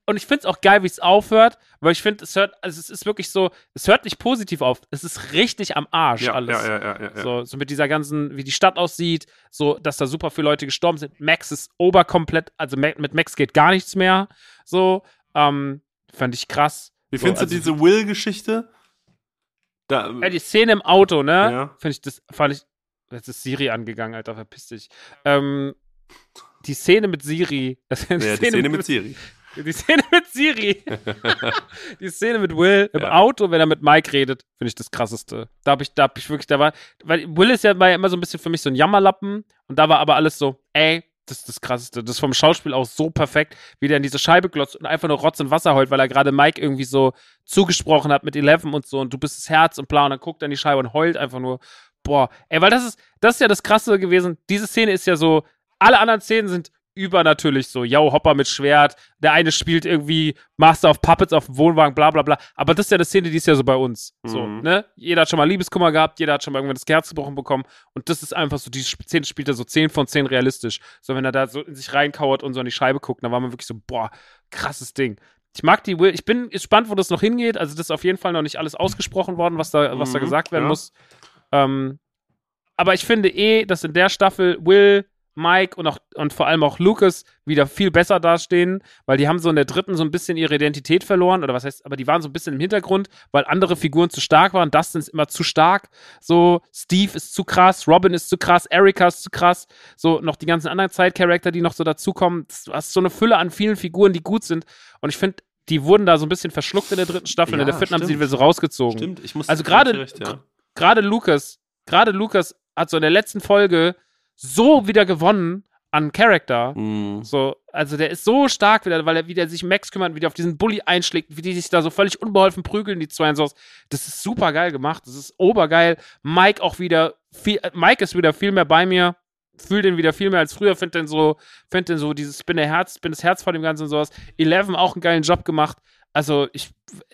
und ich finde es auch geil, wie es aufhört, weil ich finde, es hört, also es ist wirklich so, es hört nicht positiv auf. Es ist richtig am Arsch ja, alles. Ja, ja, ja, ja, So, so mit dieser ganzen, wie die Stadt aussieht, so, dass da super viele Leute gestorben sind. Max ist oberkomplett, also mit Max geht gar nichts mehr. So, ähm, fand ich krass. Wie so, findest also, du diese Will-Geschichte? ja, die Szene im Auto, ne? Ja. Finde ich, das fand ich, jetzt ist Siri angegangen, Alter, verpiss dich. Ähm, die Szene mit Siri. ja, die Szene, die Szene mit, mit Siri. Die Szene mit Siri. die Szene mit Will im ja. Auto, wenn er mit Mike redet, finde ich das krasseste. Da habe ich, da hab ich wirklich, da war, weil Will ist ja, war ja immer so ein bisschen für mich so ein Jammerlappen und da war aber alles so, ey, das ist das krasseste. Das ist vom Schauspiel auch so perfekt, wie der in diese Scheibe glotzt und einfach nur Rotz und Wasser heult, weil er gerade Mike irgendwie so zugesprochen hat mit Eleven und so und du bist das Herz und bla und dann guckt er in die Scheibe und heult einfach nur. Boah, ey, weil das ist, das ist ja das Krasse gewesen. Diese Szene ist ja so, alle anderen Szenen sind übernatürlich so, yo, Hopper mit Schwert, der eine spielt irgendwie Master of Puppets auf dem Wohnwagen, bla bla bla. Aber das ist ja eine Szene, die ist ja so bei uns. Mhm. So, ne? Jeder hat schon mal Liebeskummer gehabt, jeder hat schon mal irgendwann das Herz gebrochen bekommen. Und das ist einfach so, die Szene spielt er so 10 von 10 realistisch. So, wenn er da so in sich reinkauert und so an die Scheibe guckt, dann war man wirklich so, boah, krasses Ding. Ich mag die Will, ich bin gespannt, wo das noch hingeht. Also, das ist auf jeden Fall noch nicht alles ausgesprochen worden, was da, was da mhm, gesagt werden ja. muss. Ähm, aber ich finde eh, dass in der Staffel Will Mike und, auch, und vor allem auch Lucas wieder viel besser dastehen, weil die haben so in der dritten so ein bisschen ihre Identität verloren, oder was heißt, aber die waren so ein bisschen im Hintergrund, weil andere Figuren zu stark waren. Dustin ist immer zu stark, so Steve ist zu krass, Robin ist zu krass, Erika ist zu krass, so noch die ganzen anderen Side-Charakter, die noch so dazukommen. Du hast so eine Fülle an vielen Figuren, die gut sind. Und ich finde, die wurden da so ein bisschen verschluckt in der dritten Staffel. Ja, in der vierten stimmt. haben sie wieder so rausgezogen. Stimmt, ich muss Also gerade ja. gerade Lucas, gerade Lucas hat so in der letzten Folge so wieder gewonnen an Charakter. Mm. So, also der ist so stark wieder, weil er wieder sich Max kümmert, wieder auf diesen Bully einschlägt, wie die sich da so völlig unbeholfen prügeln, die zwei und so. Das ist super geil gemacht. Das ist obergeil. Mike auch wieder viel, Mike ist wieder viel mehr bei mir. Fühl den wieder viel mehr als früher. Find den so, find den so dieses, bin der Herz, bin das Herz vor dem Ganzen und sowas. Eleven auch einen geilen Job gemacht. Also ich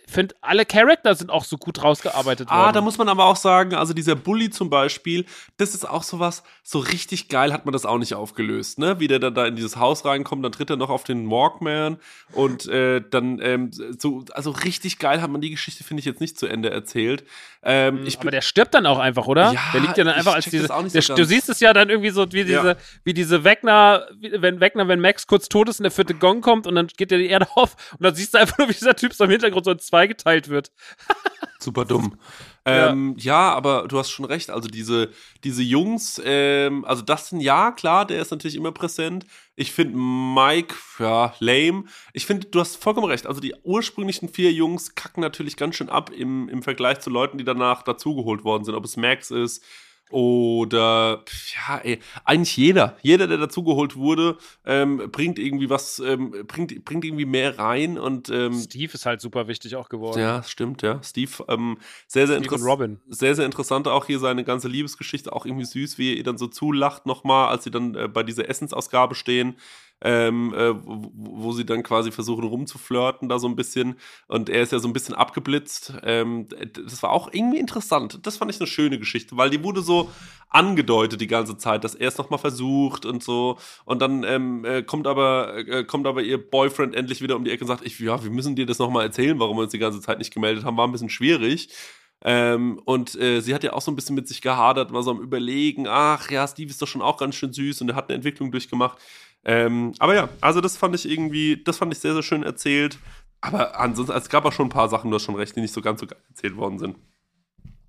finde, alle Charakter sind auch so gut rausgearbeitet ah, worden. Ah, da muss man aber auch sagen, also dieser Bully zum Beispiel, das ist auch sowas, so richtig geil hat man das auch nicht aufgelöst, ne? Wie der dann da in dieses Haus reinkommt, dann tritt er noch auf den Walkman und äh, dann ähm, so, also richtig geil hat man die Geschichte, finde ich, jetzt nicht zu Ende erzählt. Ähm, mhm, aber der stirbt dann auch einfach, oder? Ja, der liegt ja dann einfach als diese. Der, so du siehst es ja dann irgendwie so, wie diese, ja. wie diese Wegner, wenn Wegner, wenn Max kurz tot ist und der vierte Gong kommt und dann geht ja die Erde auf und dann siehst du einfach nur, wie dieser Typ so im Hintergrund so in zwei geteilt wird. Super dumm. Ähm, ja. ja. aber du hast schon recht. Also diese, diese Jungs, ähm, also Dustin, ja, klar, der ist natürlich immer präsent. Ich finde Mike, ja, lame. Ich finde, du hast vollkommen recht. Also die ursprünglichen vier Jungs kacken natürlich ganz schön ab im, im Vergleich zu Leuten, die danach dazugeholt worden sind. Ob es Max ist, oder ja, ey, eigentlich jeder, jeder, der dazugeholt wurde, ähm, bringt irgendwie was, ähm, bringt, bringt irgendwie mehr rein und ähm, Steve ist halt super wichtig auch geworden. Ja, stimmt, ja. Steve, ähm, sehr, sehr interessant. Sehr, sehr interessant auch hier seine ganze Liebesgeschichte, auch irgendwie süß, wie ihr dann so zulacht nochmal, als sie dann äh, bei dieser Essensausgabe stehen ähm, äh, wo, wo, sie dann quasi versuchen rumzuflirten da so ein bisschen und er ist ja so ein bisschen abgeblitzt. Ähm, das war auch irgendwie interessant. Das fand ich eine schöne Geschichte, weil die wurde so angedeutet die ganze Zeit, dass er es nochmal versucht und so und dann ähm, äh, kommt aber äh, kommt aber ihr Boyfriend endlich wieder um die Ecke und sagt, ich, ja, wir müssen dir das nochmal erzählen, warum wir uns die ganze Zeit nicht gemeldet haben, war ein bisschen schwierig. Ähm, und äh, sie hat ja auch so ein bisschen mit sich gehadert, war so am Überlegen, ach ja, Steve ist doch schon auch ganz schön süß und er hat eine Entwicklung durchgemacht. Ähm, aber ja, also das fand ich irgendwie, das fand ich sehr, sehr schön erzählt. Aber ansonsten, es gab auch schon ein paar Sachen, du hast schon recht, die nicht so ganz so geil erzählt worden sind.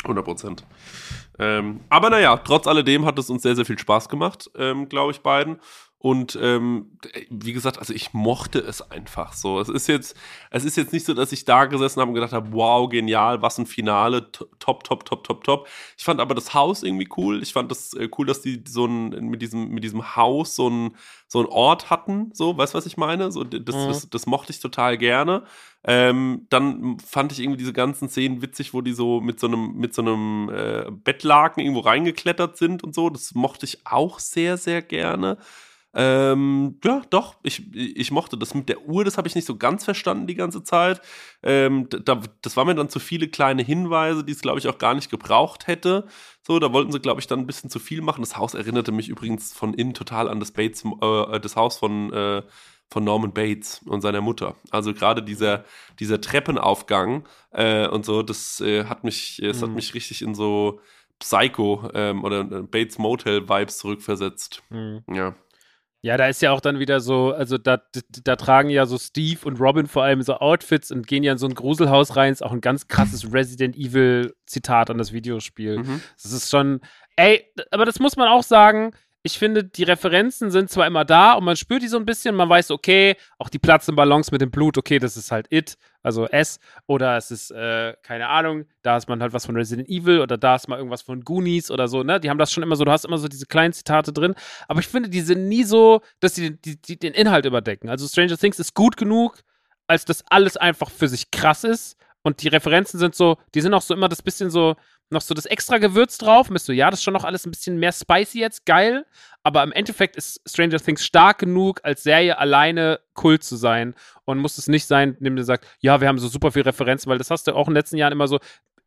100 Prozent. Ähm, aber naja, trotz alledem hat es uns sehr, sehr viel Spaß gemacht, ähm, glaube ich, beiden. Und ähm, wie gesagt, also ich mochte es einfach so. Es ist jetzt, es ist jetzt nicht so, dass ich da gesessen habe und gedacht habe, wow, genial, was ein Finale, top, top, top, top, top. Ich fand aber das Haus irgendwie cool. Ich fand das äh, cool, dass die so ein, mit diesem, mit diesem Haus so ein, so ein Ort hatten. So, weißt du, was ich meine? So, das, mhm. das, das mochte ich total gerne. Ähm, dann fand ich irgendwie diese ganzen Szenen witzig, wo die so mit so einem, mit so einem äh, Bettlaken irgendwo reingeklettert sind und so. Das mochte ich auch sehr, sehr gerne. Ähm, ja, doch, ich, ich mochte das mit der Uhr, das habe ich nicht so ganz verstanden die ganze Zeit. Ähm, da, das waren mir dann zu viele kleine Hinweise, die es, glaube ich, auch gar nicht gebraucht hätte. So, da wollten sie, glaube ich, dann ein bisschen zu viel machen. Das Haus erinnerte mich übrigens von innen total an das Bates, äh, das Haus von, äh, von Norman Bates und seiner Mutter. Also gerade dieser, dieser Treppenaufgang äh, und so, das äh, hat mich, es mhm. hat mich richtig in so Psycho ähm, oder äh, Bates Motel Vibes zurückversetzt. Mhm. Ja. Ja, da ist ja auch dann wieder so, also da, da tragen ja so Steve und Robin vor allem so Outfits und gehen ja in so ein Gruselhaus rein. Ist auch ein ganz krasses Resident Evil Zitat an das Videospiel. Mhm. Das ist schon, ey, aber das muss man auch sagen, ich finde, die Referenzen sind zwar immer da und man spürt die so ein bisschen, man weiß, okay, auch die platzenden Ballons mit dem Blut, okay, das ist halt It, also S, oder es ist, äh, keine Ahnung, da ist man halt was von Resident Evil oder da ist mal irgendwas von Goonies oder so, ne? Die haben das schon immer so, du hast immer so diese kleinen Zitate drin, aber ich finde, die sind nie so, dass sie die, die, den Inhalt überdecken. Also Stranger Things ist gut genug, als dass alles einfach für sich krass ist und die Referenzen sind so, die sind auch so immer das bisschen so, noch so das extra Gewürz drauf. Bist du, ja, das ist schon noch alles ein bisschen mehr spicy jetzt, geil. Aber im Endeffekt ist Stranger Things stark genug, als Serie alleine Kult zu sein. Und muss es nicht sein, indem du sagst, ja, wir haben so super viel Referenzen, weil das hast du auch in den letzten Jahren immer so.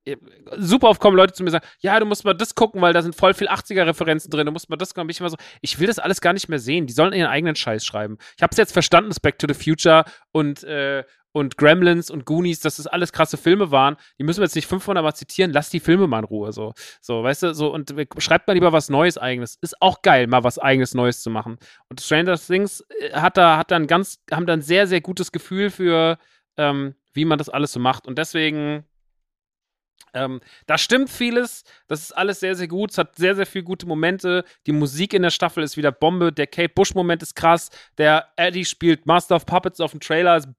Äh, super oft kommen Leute zu mir und sagen, ja, du musst mal das gucken, weil da sind voll viel 80er-Referenzen drin, du musst mal das gucken. Ich immer so, ich will das alles gar nicht mehr sehen. Die sollen ihren eigenen Scheiß schreiben. Ich habe es jetzt verstanden, das Back to the Future und, äh, und Gremlins und Goonies, dass das alles krasse Filme waren. Die müssen wir jetzt nicht 500 Mal zitieren. Lass die Filme mal in Ruhe. So, so weißt du, so und schreibt mal lieber was Neues eigenes. Ist auch geil, mal was eigenes Neues zu machen. Und Stranger Things äh, hat da, hat dann ganz, haben dann sehr, sehr gutes Gefühl für, ähm, wie man das alles so macht. Und deswegen ähm, da stimmt vieles. Das ist alles sehr, sehr gut. Es hat sehr, sehr viele gute Momente. Die Musik in der Staffel ist wieder Bombe. Der Kate Bush-Moment ist krass. Der Eddie spielt Master of Puppets auf dem Trailer. Ist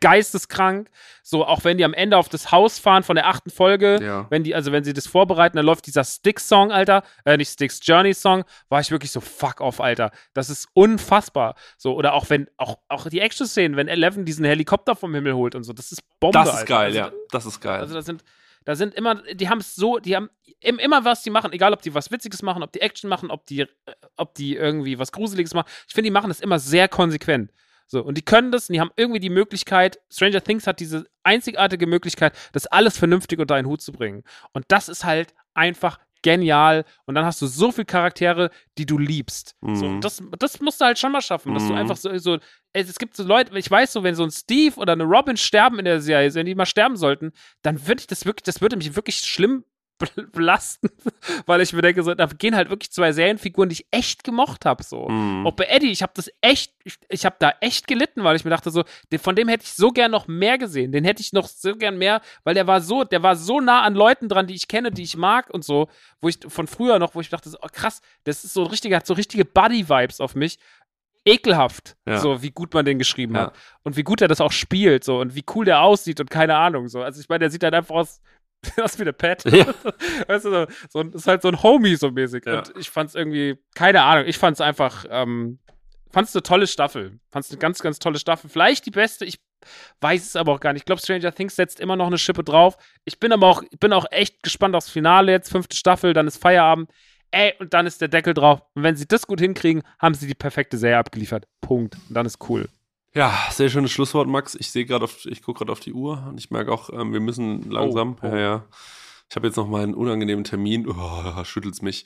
geisteskrank. So, auch wenn die am Ende auf das Haus fahren von der achten Folge, Ja. wenn die, also wenn sie das vorbereiten, dann läuft dieser Sticks-Song, Alter, äh, nicht Sticks Journey-Song, war ich wirklich so fuck off, Alter. Das ist unfassbar. So, oder auch wenn, auch, auch die Action-Szenen, wenn Eleven diesen Helikopter vom Himmel holt und so, das ist Bombe. Das ist Alter. geil, also, ja. Das ist geil. Also da sind, da sind immer, die haben es so, die haben im, immer was die machen, egal ob die was Witziges machen, ob die Action machen, ob die, äh, ob die irgendwie was Gruseliges machen. Ich finde, die machen das immer sehr konsequent. So, und die können das und die haben irgendwie die Möglichkeit, Stranger Things hat diese einzigartige Möglichkeit, das alles vernünftig unter einen Hut zu bringen. Und das ist halt einfach genial. Und dann hast du so viele Charaktere, die du liebst. So, Mhm. und das, das musst du halt schon mal schaffen, dass du Mhm. einfach so, so es, es gibt so Leute, ich weiß so, wenn so ein Steve oder eine Robin sterben in der Serie, wenn die mal sterben sollten, dann würde ich das wirklich, das würde mich wirklich schlimm bel- belasten, weil ich mir denke, so, da gehen halt wirklich zwei Serienfiguren, die ich echt gemocht habe, so. Mhm. Auch bei Eddie, ich habe das echt, ich, ich habe da echt gelitten, weil ich mir dachte so, von dem hätte ich so gern noch mehr gesehen, den hätte ich noch so gern mehr, weil der war so, der war so nah an Leuten dran, die ich kenne, die ich mag und so, wo ich von früher noch, wo ich dachte so, oh, krass, das ist so ein richtiger, hat so richtige Buddy-Vibes auf mich. Ekelhaft, Ja. so wie gut man den geschrieben Ja. hat und wie gut er das auch spielt, so und wie cool der aussieht und keine Ahnung, so. Also ich meine, der sieht halt einfach aus, aus wie der Pat. Ja. Weißt du, so, ist halt so ein Homie so mäßig. Ja. Und ich fand's irgendwie, keine Ahnung, ich fand's einfach, ähm, fand's eine tolle Staffel. Fand's eine ganz, ganz tolle Staffel. Vielleicht die beste, ich weiß es aber auch gar nicht. Ich glaube, Stranger Things setzt immer noch eine Schippe drauf. Ich bin aber auch, ich bin auch echt gespannt aufs Finale jetzt, fünfte Staffel, dann ist Feierabend. Ey, und dann ist der Deckel drauf. Und wenn sie das gut hinkriegen, haben sie die perfekte Serie abgeliefert. Punkt. Und dann ist cool. Ja, sehr schönes Schlusswort, Max. Ich sehe gerade auf, ich gucke gerade auf die Uhr und ich merke auch, ähm, wir müssen langsam. Oh, oh. Ja, ja. Ich habe jetzt noch mal einen unangenehmen Termin. Oh, schüttelt's mich.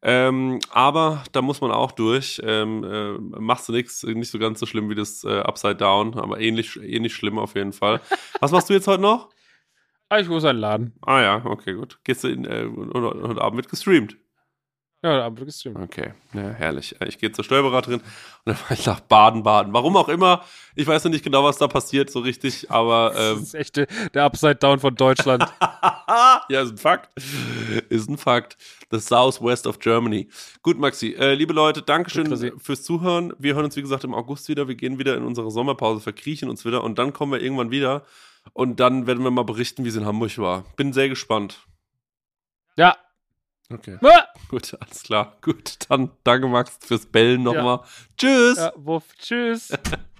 Ähm, aber da muss man auch durch. Ähm, äh, machst du nichts, nicht so ganz so schlimm wie das äh, Upside Down, aber ähnlich, ähnlich schlimm auf jeden Fall. Was machst du jetzt heute noch? Ah, ich muss einen Laden. Ah ja, okay, gut. Gehst du in, äh, heute Abend wird gestreamt. Ja, da wird gestreamt. Okay, ja, herrlich. Ich gehe zur Steuerberaterin und dann fahre ich nach Baden-Baden. Warum auch immer. Ich weiß noch nicht genau, was da passiert, so richtig, aber Das ähm, ist echt der- der Upside Down von Deutschland. ja, ist ein Fakt. Ist ein Fakt. The Southwest of Germany. Gut, Maxi. Äh, liebe Leute, Dankeschön Gut, fürs Zuhören. Wir hören uns, wie gesagt, im August wieder. Wir gehen wieder in unsere Sommerpause, verkriechen uns wieder und dann kommen wir irgendwann wieder. Und dann werden wir mal berichten, wie es in Hamburg war. Bin sehr gespannt. ja. Okay. Ah! Gut, alles klar. Gut, dann danke, Max, fürs Bellen Ja. nochmal. Tschüss. Ja, Wuff. Tschüss.